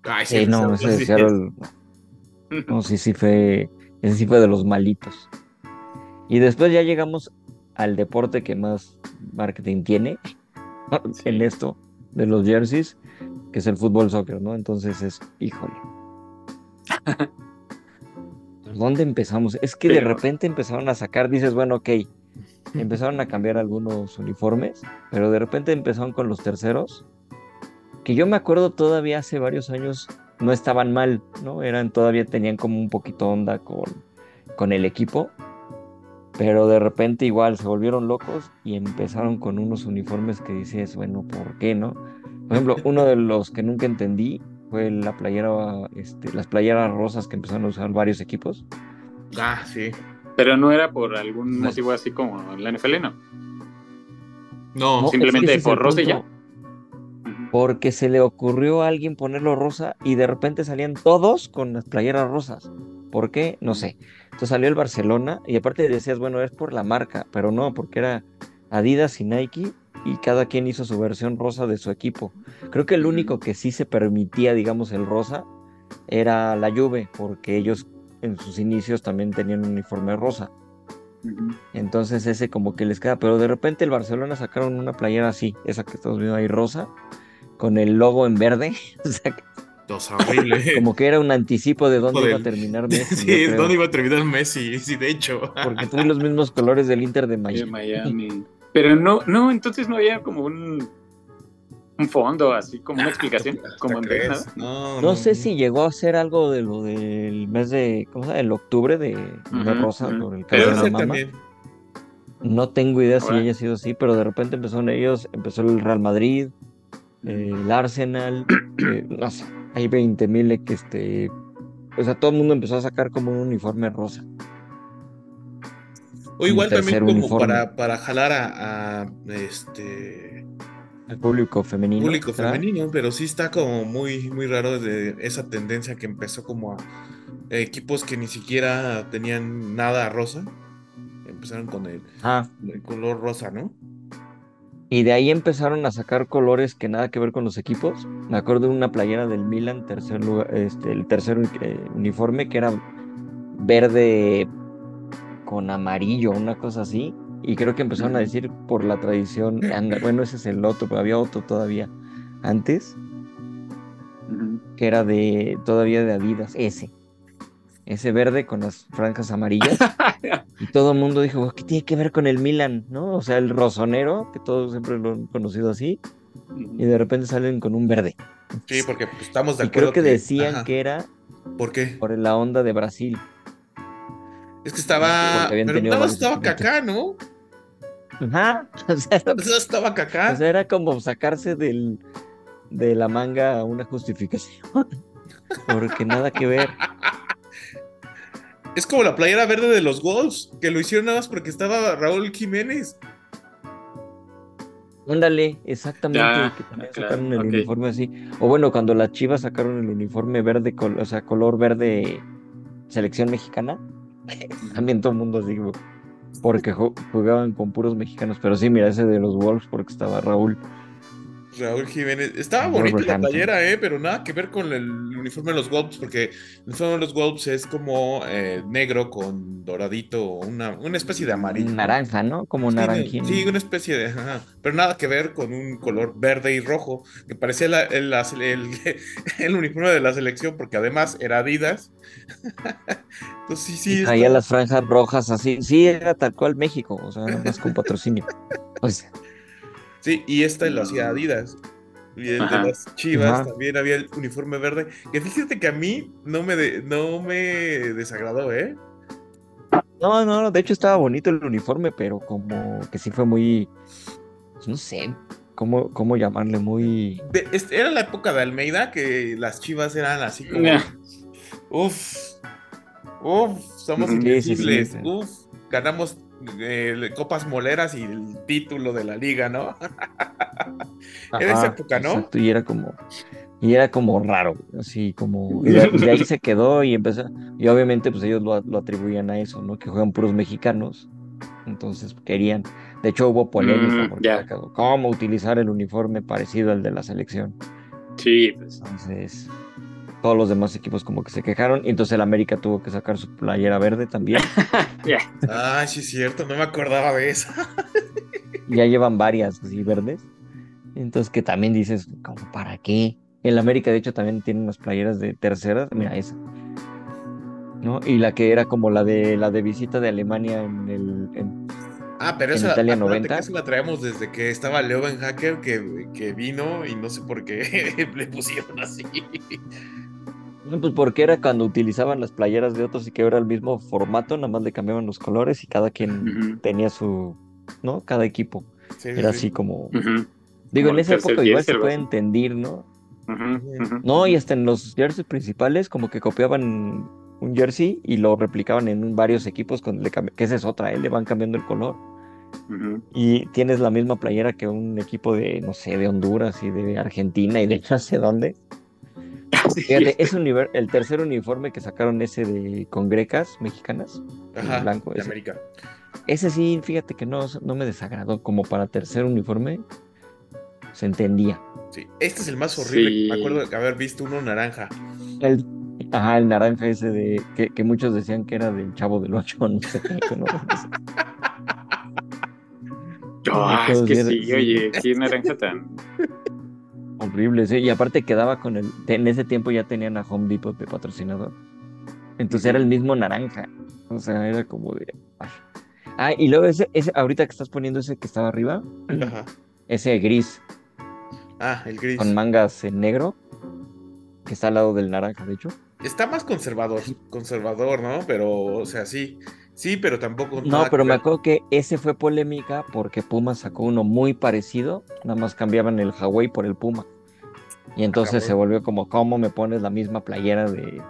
Ay, Sí, no, ese de. Seattle. No, sí, sí fue. Ese sí fue de los malitos. Y después ya llegamos al deporte que más marketing tiene en esto de los jerseys, que es el fútbol soccer, ¿no? Entonces es, híjole. ¿Por dónde empezamos? Es que de repente empezaron a sacar, dices, bueno, ok, empezaron a cambiar algunos uniformes, pero de repente empezaron con los terceros, que yo me acuerdo todavía hace varios años no estaban mal, ¿no? Eran todavía tenían como un poquito onda con, con el equipo, pero de repente igual se volvieron locos y empezaron con unos uniformes que dices, bueno, ¿por qué no? Por ejemplo, uno de los que nunca entendí fue la playera, este, las playeras rosas que empezaron a usar varios equipos. Ah, sí. Pero no era por algún No. motivo así como en la NFL, ¿no? No, No, simplemente por rosa y ya. Porque se le ocurrió a alguien ponerlo rosa y de repente salían todos con las playeras rosas. ¿Por qué? No sé. Entonces salió el Barcelona y aparte decías, bueno, es por la marca, pero no, porque era Adidas y Nike y cada quien hizo su versión rosa de su equipo. Creo que el único que sí se permitía, digamos, el rosa era la Juve, porque ellos en sus inicios también tenían un uniforme rosa. Entonces ese como que les queda, pero de repente el Barcelona sacaron una playera así, esa que estamos viendo ahí rosa, con el logo en verde, o sea, Dos horrible. como que era un anticipo de dónde Joder. iba a terminar Messi, Sí, ¿dónde iba a terminar Messi? Sí, de hecho. porque tuve los mismos colores del Inter de De Miami. Miami. Pero no, no, entonces no había como un, un fondo, así como una explicación. ¿Hasta como en nada. No, No sé si llegó a ser algo de lo del mes de, ¿cómo se llama? El octubre de, de rosa ujú. por el Pero caso de la también. No tengo idea si haya sido así, pero de repente empezaron ellos, empezó el Real Madrid, eh, el Arsenal, eh, no sé, hay 20 mil que este, o sea, todo el mundo empezó a sacar como un uniforme rosa. O igual también como uniforme. para, para jalar a, a, este El público femenino. público femenino, pero sí está como muy, muy raro de esa tendencia que empezó como a equipos que ni siquiera tenían nada rosa. Empezaron con el, Ah, el color rosa, ¿no? Y de ahí empezaron a sacar colores que nada que ver con los equipos. Me acuerdo de una playera del Milan, tercer lugar, este, el tercer eh, uniforme, que era verde con amarillo, una cosa así. Y creo que empezaron a decir por la tradición, anda, bueno, ese es el otro, pero había otro todavía antes, que era de todavía de Adidas, ese. Ese verde con las franjas amarillas. Y todo el mundo dijo, ¿qué tiene que ver con el Milan? ¿No? O sea, el rosonero, que todos siempre lo han conocido así, y de repente salen con un verde. Sí, porque pues, estamos de Y acuerdo. creo que decían ajá. que era ¿Por qué? por la onda de Brasil. Es que estaba. Pero nada estaba Kaká, ¿no? Ajá. O sea, estaba Kaká. o sea, era como sacarse del, de la manga una justificación. Porque nada que ver. Es como la playera verde de los Wolves, que lo hicieron nada más porque estaba Raúl Jiménez. Ándale, exactamente, Ya, que también claro, sacaron el uniforme así. O bueno, cuando las Chivas sacaron el uniforme verde, col- o sea, color verde selección mexicana, también todo el mundo así, güey, porque ju- jugaban con puros mexicanos. Pero sí, mira, ese de los Wolves, porque estaba Raúl. Raúl Jiménez. Estaba bonita la playera, ¿eh? Pero nada que ver con el uniforme de los Wolves, porque el uniforme de los Wolves es como eh, negro con doradito, una, una especie de amarillo. Naranja, ¿no? Como Sí, naranjín. Sí, una especie de. ajá, pero nada que ver con un color verde y rojo, que parecía la- el, la- el- el uniforme de la selección, porque además era Adidas. Entonces, sí, sí. Está- traía las franjas rojas así. Sí, era tal cual México, o sea, nada más con patrocinio. O sea, Sí, y esta lo hacía Adidas. Y el Ajá. de las Chivas Ajá. también había el uniforme verde. Que fíjate que a mí no me, de- no me desagradó, ¿eh? no, no, de hecho estaba bonito el uniforme, pero como que sí fue muy, pues, no sé, ¿cómo, cómo llamarle? Muy... Este, era la época de Almeida que las chivas eran así como... Uf, uf, somos invencibles, uf, ganamos eh, copas moleras y el título de la liga, ¿no? era esa época, ¿no? Exacto, y era como... Y era como raro, así como... Y de, ahí se quedó y empezó... Y obviamente pues ellos lo, lo atribuían a eso, ¿no? Que juegan puros mexicanos. Entonces querían de hecho, hubo polémica mm, porque cómo utilizar el uniforme parecido al de la selección. Sí, pues. Entonces, todos los demás equipos como que se quejaron y entonces el América tuvo que sacar su playera verde también. Ah, sí es cierto, no me acordaba de eso. ya llevan varias así verdes. Entonces que también dices, ¿cómo para qué? El América de hecho también tiene unas playeras de terceras, mira esa. ¿No? Y la que era como la de la de visita de Alemania en el Ah, pero esa, Italia 90. la traemos desde que estaba Leo Ben Hacker que, que vino y no sé por qué le pusieron así. Pues porque era cuando utilizaban las playeras de otros y que era el mismo formato, nada más le cambiaban los colores y cada quien tenía su, ¿no? Cada equipo. era así como... Digo, en esa época igual se puede entender, ¿no? No, y hasta en los jerseys principales como que copiaban un jersey y lo replicaban en varios equipos, con le que esa es otra, ¿eh? le van cambiando el color. Y tienes la misma playera que un equipo de, no sé, de Honduras y de Argentina y de no sé dónde. Fíjate, es el tercer uniforme que sacaron ese de con grecas mexicanas, Ajá, blanco. De América. Ese sí, fíjate que no, no me desagradó como para tercer uniforme. Se entendía. Sí, este es el más horrible. Me acuerdo de haber visto uno naranja. El Ajá, el naranja ese de que, muchos decían que era del chavo del ocho, no sé qué. No, ah, es que sí, oye, qué naranja tan horrible, sí. Y aparte quedaba con el. En ese tiempo ya tenían a Home Depot de patrocinador. Entonces era el mismo naranja. O sea, era como de. Ah, y luego ese, ese, ahorita que estás poniendo ese que estaba arriba, Ajá. ese gris. Ah, el gris. Con mangas en negro, que está al lado del naranja, de hecho. Está más conservador, conservador, ¿no? Pero, o sea, sí, sí, pero tampoco. No, pero me acuerdo que ese fue polémica porque Puma sacó uno muy parecido, nada más cambiaban el Hawaii por el Puma. Y entonces se volvió como, ¿cómo me pones la misma playera de,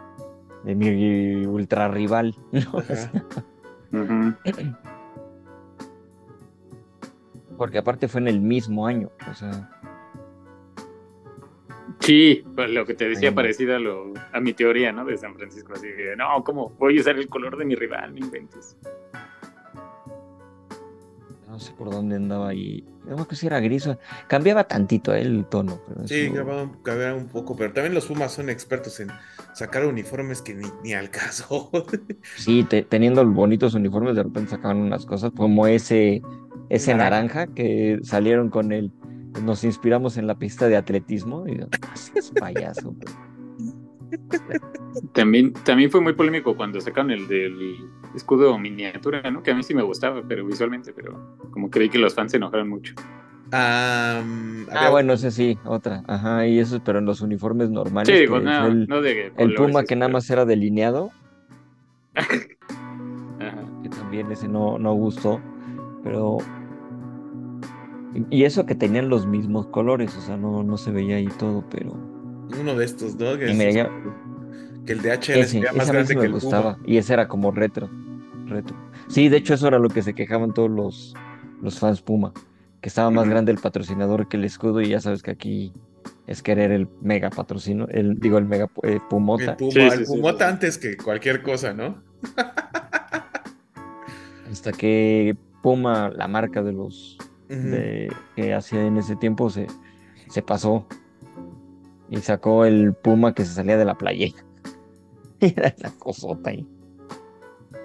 de mi ultra rival? Porque aparte fue en el mismo año, o sea. Sí, pues, lo que te decía parecido a, lo, a mi teoría, ¿no? De San Francisco, así de, no, ¿cómo voy a usar el color de mi rival? No inventes. No sé por dónde andaba ahí. No que si era gris. Cambiaba tantito eh, el tono. sí, cambiaba, un poco, pero también los Pumas son expertos en sacar uniformes que ni, al caso. sí, teniendo bonitos uniformes, de repente sacaban unas cosas como ese, ese naranja que salieron con el nos inspiramos en la pista de atletismo. Y así es payaso. También, también fue muy polémico cuando sacaron el del escudo miniatura, ¿no? Que a mí sí me gustaba, pero visualmente, pero como creí que los fans se enojaron mucho. ah, bueno, ese sí, otra. Ajá, y eso, pero en los uniformes normales. Sí, digo, no, el, no de el Puma que nada más era delineado. Que también ese no, no gustó. Pero y eso que tenían los mismos colores, o sea, no, no se veía ahí todo, pero. Uno de estos, ¿no? Que, que el de HL más grande que gustaba. Y ese era como retro. Retro. Sí, de hecho, eso era lo que se quejaban todos los, los fans Puma. Que estaba más grande el patrocinador que el escudo, y ya sabes que aquí es querer el mega patrocino, el, digo, el mega eh, Pumota. El, Pumota antes que cualquier cosa, ¿no? Hasta que Puma, la marca de los que hacía en ese tiempo se, se pasó y sacó el puma que se salía de la playa. Era la cosota ahí.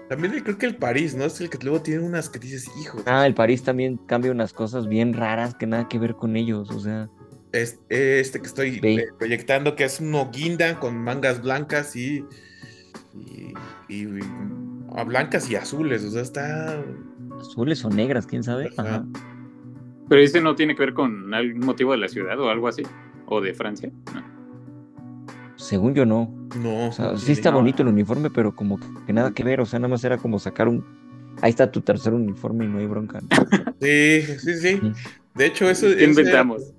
También creo que el París, ¿no? Es el que luego tiene unas que dices, hijo. Ah, el París también cambia unas cosas bien raras que nada que ver con ellos, o sea. Este, que estoy proyectando, que es un guinda con mangas blancas y, y, y, blancas y azules, o sea, está. Azules o negras, quién sabe. Ajá. Pero ese no tiene que ver con algún motivo de la ciudad o algo así, o de Francia. Según yo no. No. O sea, sí está bonito el uniforme, pero como que nada que ver. O sea, nada más era como sacar un. Ahí está tu tercer uniforme y no hay bronca. Sí, sí, sí. De hecho, eso ¿Qué inventamos?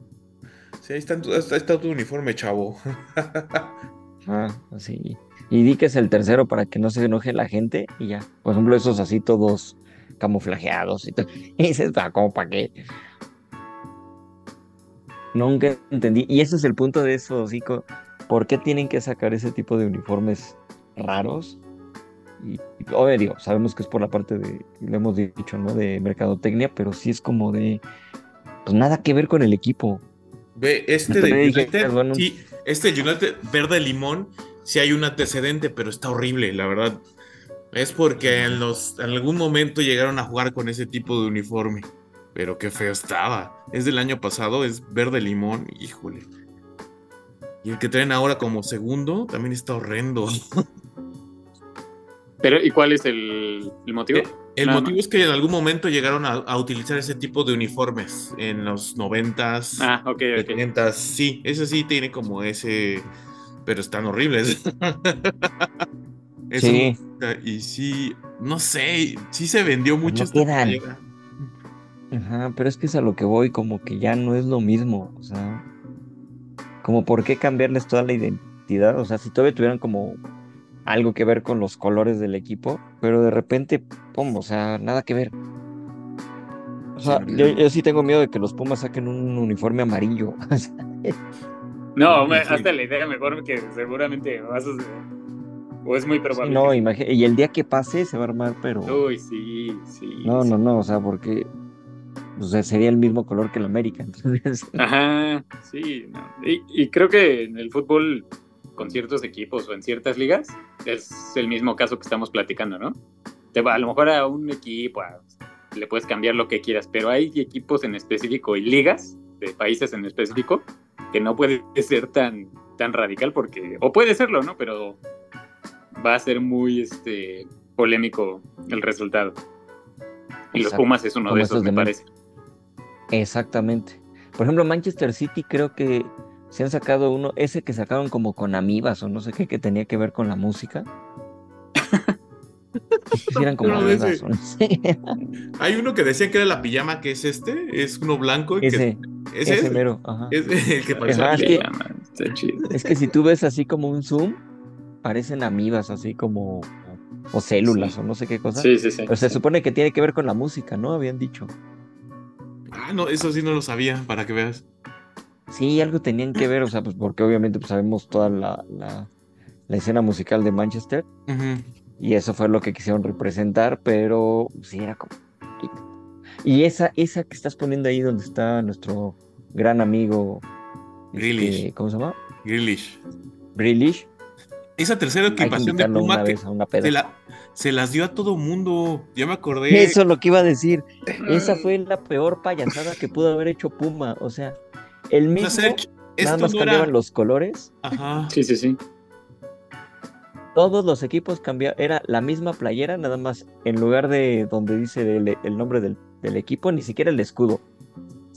Sí, ahí está, está, tu uniforme, chavo. ah, así. Y di que es el tercero para que no se enoje la gente y ya. Por ejemplo, esos así todos camuflajeados y todo. Y dices, ah, ¿cómo para qué? Nunca entendí. Y ese es el punto de eso, Zico. ¿Por qué tienen que sacar ese tipo de uniformes raros? Y, y digo, sabemos que es por la parte de, lo hemos dicho, ¿no? De mercadotecnia, pero sí es como de, pues nada que ver con el equipo. Ve, este de United, sí, este United verde limón, sí hay un antecedente, pero está horrible, la verdad. Es porque en, los, en algún momento llegaron a jugar con ese tipo de uniforme. Pero qué feo estaba. Es del año pasado, es verde limón, híjole. Y el que traen ahora como segundo también está horrendo. Pero, ¿y cuál es el, motivo? Eh, el motivo es que en algún momento llegaron a, utilizar ese tipo de uniformes en los noventas, ah, ok, Sí, ese sí tiene como ese, pero están horribles. sí. y sí, no sé, sí se vendió mucho. No quedan. Ajá, pero es que es a lo que voy, como que ya no es lo mismo, o sea, como por qué cambiarles toda la identidad, o sea, si todavía tuvieran como algo que ver con los colores del equipo, pero de repente, pum, o sea, nada que ver. O sea, yo, sí tengo miedo de que los Pumas saquen un uniforme amarillo. no, hasta la idea mejor que seguramente vas a... O es muy probable. no, y el día que pase se va a armar, pero... Uy, sí, sí. No, no, no, o sea, porque pues, sería el mismo color que el América. Ajá, sí. Y, y, creo que en el fútbol con ciertos equipos o en ciertas ligas, es el mismo caso que estamos platicando, ¿no? Te va, a lo mejor a un equipo le puedes cambiar lo que quieras, pero hay equipos en específico y ligas de países en específico que no puede ser tan, tan radical porque, o puede serlo, ¿no? Pero va a ser muy este, polémico el resultado. Y los Pumas es uno de esos, me parece. Exactamente. Por ejemplo, Manchester City creo que se han sacado uno, ese que sacaron como con amibas o no sé qué, que tenía que ver con la música. eran como amibas, Hay uno que decía que era la pijama, que es este, es uno blanco. Ese, ese, ese mero, ajá. Es el que parece es, que, es que si tú ves así como un zoom, parecen amibas, así como o células o no sé qué cosa. Sí, sí, sí. Pero se supone que tiene que ver con la música, ¿no? Habían dicho. Ah, no, eso sí no lo sabía, para que veas. Sí, algo tenían que ver, o sea, pues porque obviamente pues, sabemos toda la, la, escena musical de Manchester. Y eso fue lo que quisieron representar, pero sí era como. Y esa, esa que estás poniendo ahí donde está nuestro gran amigo. Este, ¿Cómo se llama? Grealish. Grealish. Esa tercera equipación de Puma que se, la, se, las dio a todo mundo. Ya me acordé. Eso es lo que iba a decir. Esa fue la peor payasada que pudo haber hecho Puma. O sea, el mismo, nada más cambiaban los colores. Ajá. Sí, sí, sí. Todos los equipos cambiaban, era la misma playera, nada más en lugar de donde dice el, nombre del, equipo, ni siquiera el escudo.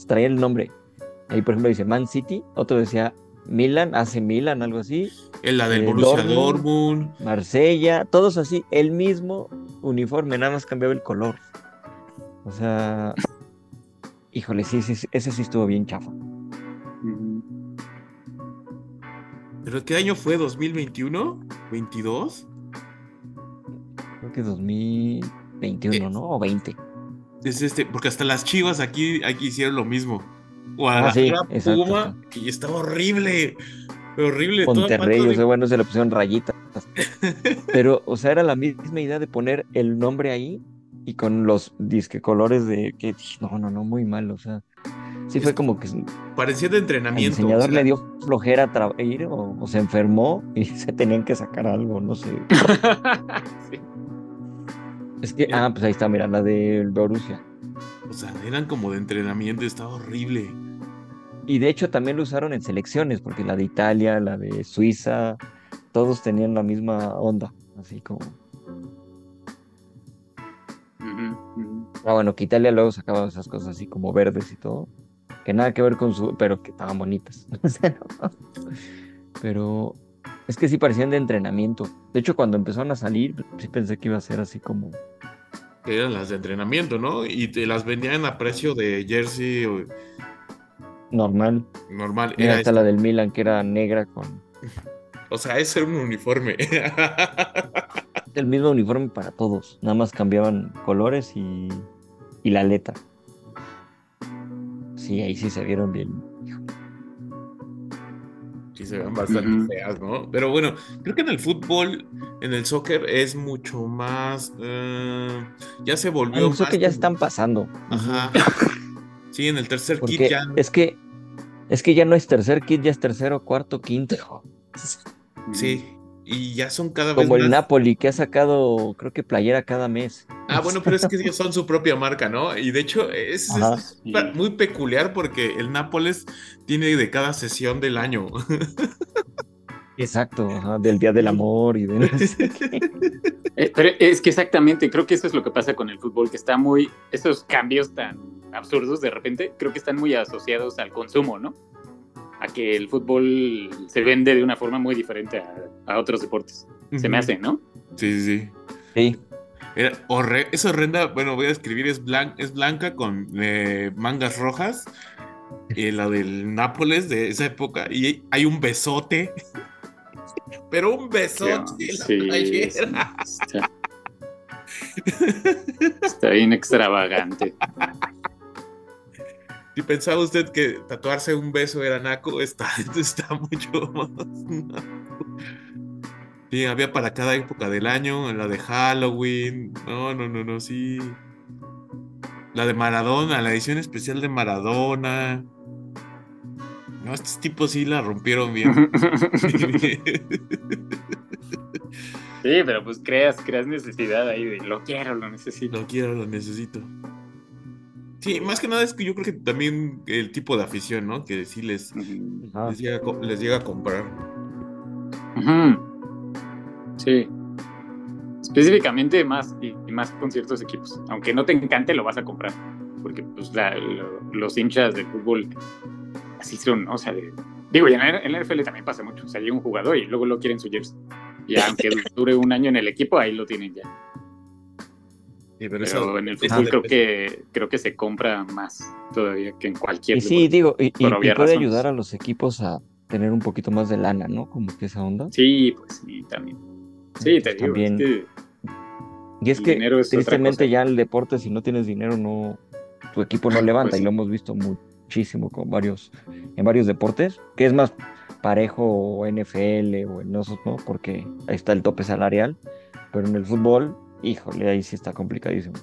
Traía el nombre. Ahí, por ejemplo, dice Man City, otro decía Milan, hace Milan, algo así. En la del eh, Borussia Dortmund, Marsella, todos así, el mismo uniforme, nada más cambiaba el color. O sea, híjole, sí, sí, ese sí estuvo bien chafa. ¿Pero qué año fue? ¿2021? ¿22? Creo que 2021, ¿no? O 20. Es este, porque hasta las chivas aquí, aquí hicieron lo mismo. Guadalajara, ah, sí, Puma, y estaba horrible. Horrible. Monterrey, o sea, bueno, se le pusieron rayitas. Pero, o sea, era la misma idea de poner el nombre ahí y con los disque colores de que no, no, no, muy mal, o sea. Sí, fue como que. Parecía de entrenamiento. El diseñador le dio flojera a ir o, se enfermó y se tenían que sacar algo, no sé. Es que, ah, pues ahí está, mira, la del Borussia. O sea, eran como de entrenamiento, estaba horrible. Y de hecho también lo usaron en selecciones, porque la de Italia, la de Suiza, todos tenían la misma onda, así como. Ah, bueno, que Italia luego sacaba esas cosas así como verdes y todo que nada que ver con su, pero que estaban bonitas. Pero es que sí parecían de entrenamiento. De hecho, cuando empezaron a salir, sí pensé que iba a ser así como, eran las de entrenamiento, ¿no? Y te las vendían a precio de jersey. Normal. Normal. Era hasta la del Milan, que era negra con. O sea, ese era un uniforme. El mismo uniforme para todos. Nada más cambiaban colores y, y la letra. Sí, ahí sí se vieron bien. Sí, se ven bastante feas, ¿no? Pero bueno, creo que en el fútbol, en el soccer es mucho más. Eh, ya se volvió. En el ya están pasando. Ajá. Sí, en el tercer kit ya. Es que, es que ya no es tercer kit, ya es tercero, cuarto, quinto. Sí, y ya son cada vez Como el Napoli, que ha sacado, creo que playera cada mes. Ah, bueno, pero es que ellos son su propia marca, ¿no? Y de hecho es, muy peculiar porque el Nápoles tiene de cada sesión del año. Exacto, del Día del Amor y de... Eh, pero es que exactamente, creo que eso es lo que pasa con el fútbol, que está muy, esos cambios tan absurdos de repente, creo que están muy asociados al consumo, ¿no? a que el fútbol se vende de una forma muy diferente a, otros deportes. Se me hace, ¿no? Sí, sí, sí. es horrenda, bueno, voy a escribir, es, es blanca con eh, mangas rojas, y la del Nápoles de esa época, y hay un besote, pero un besote. Sí, está, está bien extravagante. Si pensaba usted que tatuarse un beso era naco, está, está mucho más. Sí, había para cada época del año, la de Halloween. No, no, no, no, sí. La de Maradona, la edición especial de Maradona. No, estos tipos sí la rompieron bien. Sí, pero pues creas, creas necesidad ahí de lo quiero, lo necesito. Lo quiero, lo necesito. Sí, más que nada es que yo creo que también el tipo de afición, ¿no? Que sí les, les, llega, a comprar. Sí. Específicamente más y, más con ciertos equipos. Aunque no te encante, lo vas a comprar. Porque pues, los hinchas de fútbol O sea, digo, y en la, en la NFL también pasa mucho. O sea, llega un jugador y luego lo quieren su jersey. Y aunque dure un año en el equipo, ahí lo tienen ya pero, en el fútbol creo que, creo que se compra más todavía que en cualquier. Y sí, digo, y, puede ayudar a los equipos a tener un poquito más de lana, ¿no? Como que esa onda. Sí, pues sí, también. Sí, te digo, también. y es que tristemente ya el deporte, si no tienes dinero, no tu equipo no levanta, pues y lo hemos visto muchísimo con varios, en varios deportes, que es más parejo NFL o en esos, ¿no? Porque ahí está el tope salarial, pero en el fútbol híjole, ahí sí está complicadísimo.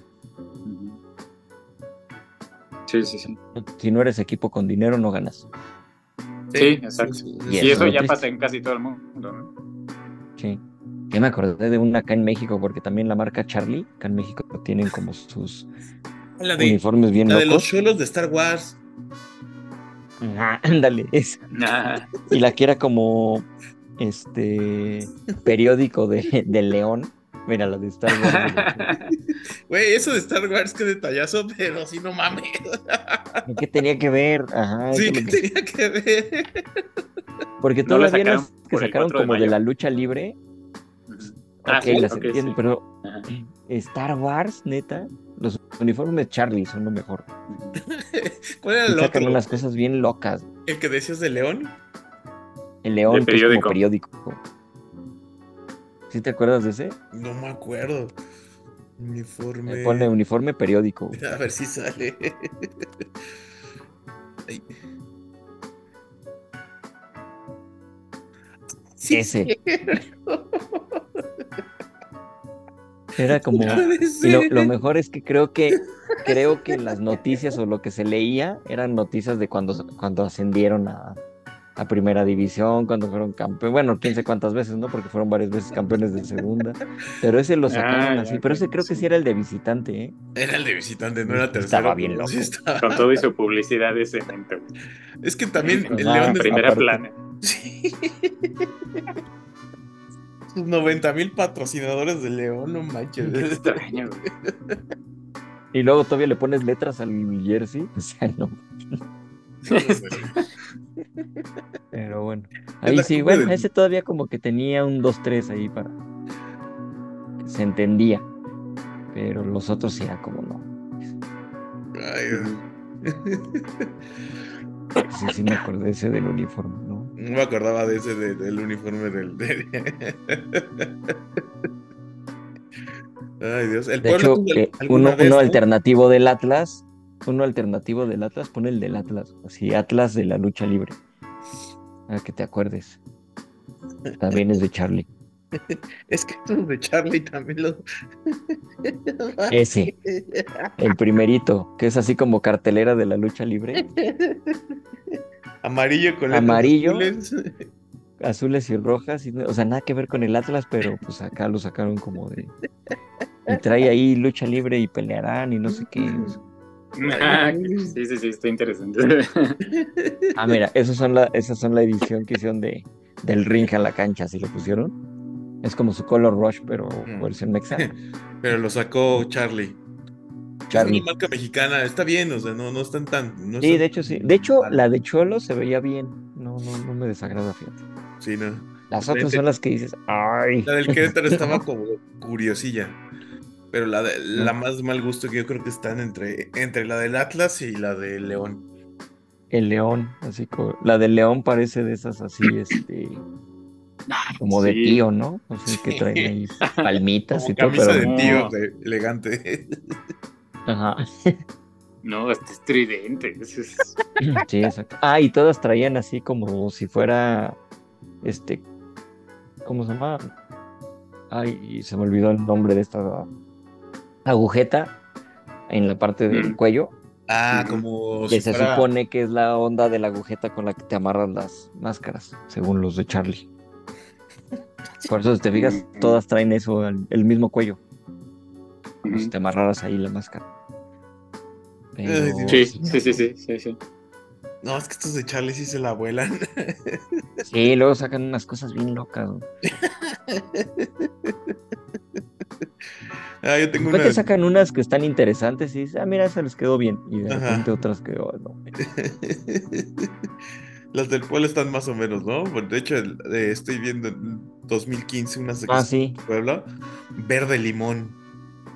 Sí, sí, sí. Si no eres equipo con dinero, no ganas. Sí, exacto. Y, eso, ya pasa en casi todo el mundo, ¿no? Sí. Yo me acordé de una acá en México, porque también la marca Charlie, acá en México tienen como sus uniformes bien la de los chulos de Star Wars. ándale, esa. Y la que era como este periódico de, de León Mira, lo de Star Wars. Güey, eso de Star Wars, qué detallazo, pero sí, no mames. ¿Qué tenía que ver? Ajá. Sí, ¿qué tenía que ver? Porque todas las vienes que sacaron como de, la lucha libre. Ah, ok, las entiendo, pero Star Wars, neta, los uniformes de Charlie son lo mejor. ¿Cuál era el otro? Sacan unas cosas bien locas. ¿El que decías de León? El León, que es como periódico. ¿Sí te acuerdas de ese? No me acuerdo. Uniforme. Eh, pone uniforme periódico. A ver si sale. Sí, ese. Era como. Lo, lo, mejor es que creo que creo que las noticias o lo que se leía eran noticias de cuando, cuando ascendieron a, a primera división, cuando fueron campeones, bueno, quién sé cuántas veces, ¿no? Porque fueron varias veces campeones de segunda, pero ese lo sacaron ah, así, pero ese creo que sí era el de visitante, ¿eh? Era el de visitante, no era tercero. Estaba bien loco. Con todo y su publicidad ese momento. Es que también el León de primera plana. Sí. Sus 90 mil patrocinadores de León, no manches. extraño, Y luego todavía le pones letras al jersey, o sea, no. Pero bueno, ahí sí, bueno, ese todavía como que tenía un 2-3 ahí para se entendía. Pero los otros sí era como no. Sí, sí me acordé ese del uniforme, ¿no? No me acordaba de ese del uniforme del... Ay, Dios. El de hecho, eh, uno, alternativo del Atlas, uno alternativo del Atlas, pone el del Atlas, así, Atlas de la lucha libre. Para que te acuerdes. También es de Charlie. Es que esto de Charlie también lo. Ese. El primerito, que es así como cartelera de la lucha libre. Amarillo con Amarillo. Azules. y rojas. o sea, nada que ver con el Atlas, pero pues acá lo sacaron como de. Y trae ahí lucha libre y pelearán y no sé qué. sí, sí, sí, está interesante. Ah, mira, esos son la, esas son la edición que hicieron de, del ring a la cancha, si lo pusieron. Es como su Color Rush, pero mm. versión mexicana. pero lo sacó Charlie. Charlie. Es una marca mexicana, está bien, o sea, no, no están tan. sí, de hecho sí. De hecho, la de Cholo se veía bien. No, no, no me desagrada, fíjate. Sí, no. Las otras son las que dices, ay. La del Querétaro estaba como curiosilla. Pero la, de, la más mal gusto que yo creo que están entre, entre la del Atlas y la del León. El León, así como. La del León parece de esas así, este como de tío, ¿no? O sea, que traen ahí palmitas y todo, pero. de tío, elegante. Ajá. No, este es tridente. Sí, exacto. Ah, y todas traían así como si fuera. Este. ¿Cómo se llama? Ay, se me olvidó el nombre de esta agujeta en la parte del mm. cuello. Ah, como. Que se supone que es la onda de la agujeta con la que te amarran las máscaras, según los de Charlie. Por eso, si te fijas, todas traen eso, el, mismo cuello. Si te amarraras ahí la máscara. sí, sí, sí, sí, sí, No, es que estos de Charlie sí se la vuelan. Sí, luego sacan unas cosas bien locas. Ah, yo tengo una... sacan unas que están interesantes y dices, ah, mira, esa les quedó bien. Y de repente otras que, oh, no. Las del pueblo están más o menos, ¿no? De hecho, estoy viendo en 2015 unas de ah, sí. Puebla. Verde limón.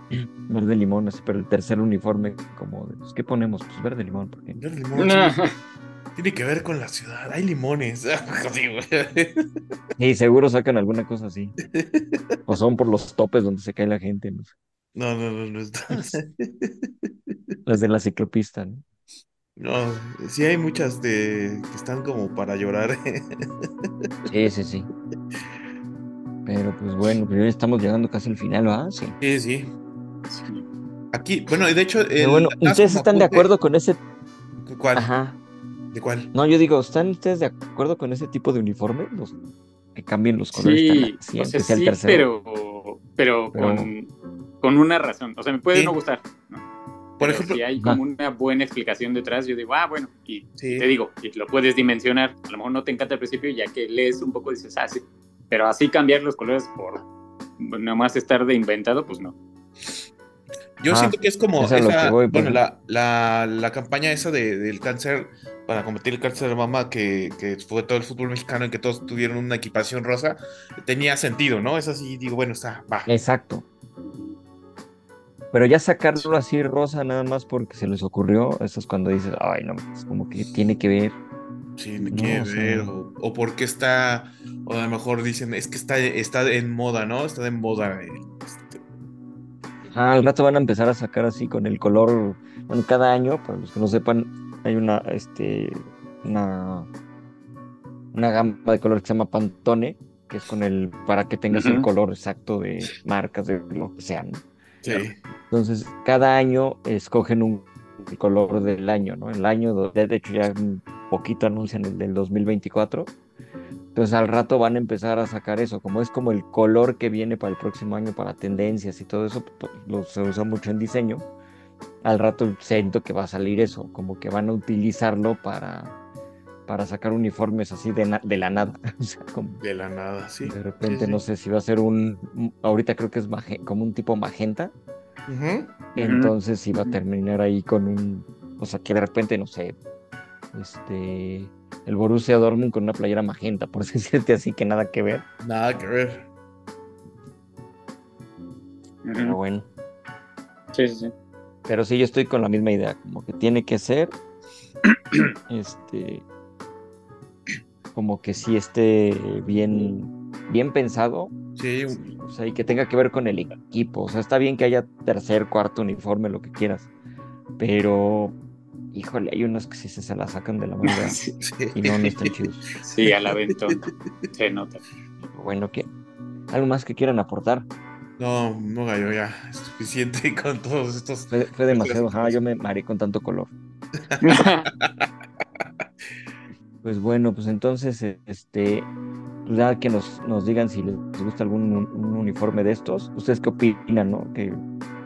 Verde limón, así, pero el tercer uniforme, como, pues, ¿qué ponemos? Pues verde limón. Porque... Verde limón. Tiene que ver con la ciudad. Hay limones. sí, seguro sacan alguna cosa así. O son por los topes donde se cae la gente. No, no, no, no, no Las de la ciclopista, ¿no? No, sí hay muchas de que están como para llorar. Sí, sí, sí. Pero pues bueno, pero ya estamos llegando casi al final, ¿ah? Sí. Sí, sí. Aquí, bueno, de hecho. bueno, ¿ustedes están de acuerdo con ese. ¿Cuál? Ajá. ¿De cuál? No, yo digo, ¿están ustedes de acuerdo con ese tipo de uniforme? Los que cambien los colores. Sí, sí, pero, pero, Con, con, una razón. O sea, me puede no gustar. Por ejemplo, si hay como una buena explicación detrás, yo digo, ah, bueno, y te digo, y lo puedes dimensionar. A lo mejor no te encanta al principio, ya que lees un poco dices, ah, sí. Pero así cambiar los colores por nada más estar de inventado, pues no. Yo siento que es como esa, bueno, la, la, la, campaña esa de, del cáncer para combatir el cáncer de mama que, que, fue todo el fútbol mexicano en que todos tuvieron una equipación rosa, tenía sentido, ¿no? Es así, digo, bueno, está, va. Exacto. Pero ya sacarlo así rosa nada más porque se les ocurrió, eso es cuando dices, ay, no, es como que tiene que ver. Tiene que ver, o, porque está, o a lo mejor dicen, es que está, está en moda, ¿no? Está de moda. Ah, al rato van a empezar a sacar así con el color, bueno, cada año, para los que no sepan, hay una, este, una, una gama de color que se llama Pantone, que es con el, para que tengas el color exacto de marcas, de lo que sean. Sí. Entonces, cada año escogen un color del año, ¿no? El año, de hecho ya un poquito anuncian el del 2024. Entonces al rato van a empezar a sacar eso, como es como el color que viene para el próximo año para tendencias y todo eso, pues, lo, se usa mucho en diseño. Al rato siento que va a salir eso, como que van a utilizarlo para, para sacar uniformes así de, de la nada. de la nada, sí. De repente no sé si va a ser un, ahorita creo que es como un tipo magenta, entonces iba a terminar ahí con un, o sea, que de repente, no sé, este, el Borussia Dortmund con una playera magenta, por decirte así que nada que ver. Nada que ver. Pero bueno. Sí, sí, sí. Pero sí, yo estoy con la misma idea, como que tiene que ser, este, como que sí esté bien, bien pensado. Sí. O sea, y que tenga que ver con el equipo. O sea, está bien que haya tercer, cuarto uniforme, lo que quieras. Pero, híjole, hay unos que sí se, la sacan de la manga y no, no están chidos. Sí, al aventón. Se nota. Bueno, ¿qué? ¿Algo más que quieran aportar? No, no, gallo, ya. Es suficiente con todos estos. Fue, demasiado, yo me maré con tanto color. pues bueno, pues entonces, este, pues ya que nos, nos digan si les gusta algún uniforme de estos. ¿Ustedes qué opinan, no? Que,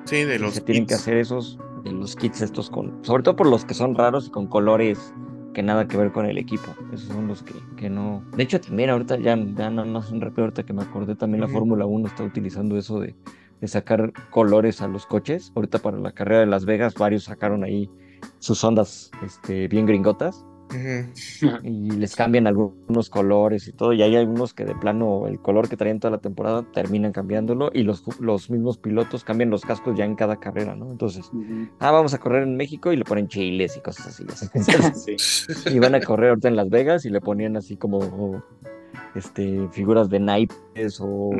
sí, de los se tienen que hacer esos, de los kits estos con, sobre todo por los que son raros y con colores que nada que ver con el equipo. Esos son los que, que no. De hecho, también ahorita ya, ya nada más un rápido ahorita que me acordé, también la Fórmula 1 está utilizando eso de, de, sacar colores a los coches. Ahorita para la carrera de Las Vegas, varios sacaron ahí sus ondas este, bien gringotas y les cambian algunos colores y todo, y hay algunos que de plano el color que traían toda la temporada terminan cambiándolo y los, los mismos pilotos cambian los cascos ya en cada carrera, ¿no? Entonces, ah, vamos a correr en México y le ponen chiles y cosas así. Y van a correr ahorita en Las Vegas y le ponían así como este, figuras de naipes o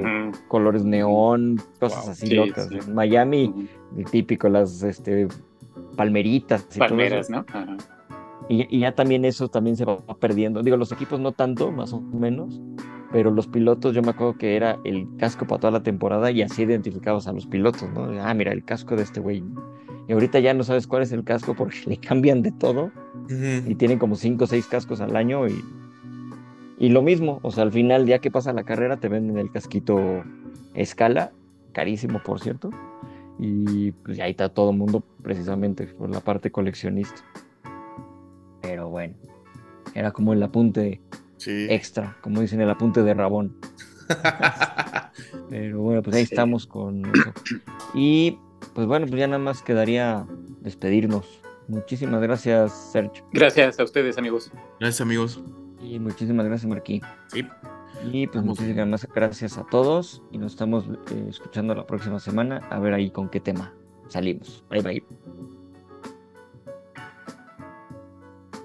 colores neón, cosas así locas. En Miami, el típico, las este, palmeritas. Palmeras, ¿no? Y, ya también eso también se va perdiendo. Digo, los equipos no tanto, más o menos, pero los pilotos yo me acuerdo que era el casco para toda la temporada y así identificabas a los pilotos, ¿no? Ah, mira, el casco de este güey. Y ahorita ya no sabes cuál es el casco porque le cambian de todo y tienen como cinco o seis cascos al año y, y lo mismo, o sea, al final, ya que pasa la carrera, te venden el casquito escala, carísimo por cierto, y pues ahí está todo el mundo precisamente por la parte coleccionista. Pero bueno, era como el apunte extra, como dicen, el apunte de Rabón. Pero bueno, pues ahí estamos con eso. Y pues bueno, pues ya nada más quedaría despedirnos. Muchísimas gracias, Sergio. Gracias a ustedes, amigos. Gracias, amigos. Y muchísimas gracias, Marquí. Sí. Y pues muchísimas gracias a todos y nos estamos eh, escuchando la próxima semana a ver ahí con qué tema salimos. Bye bye.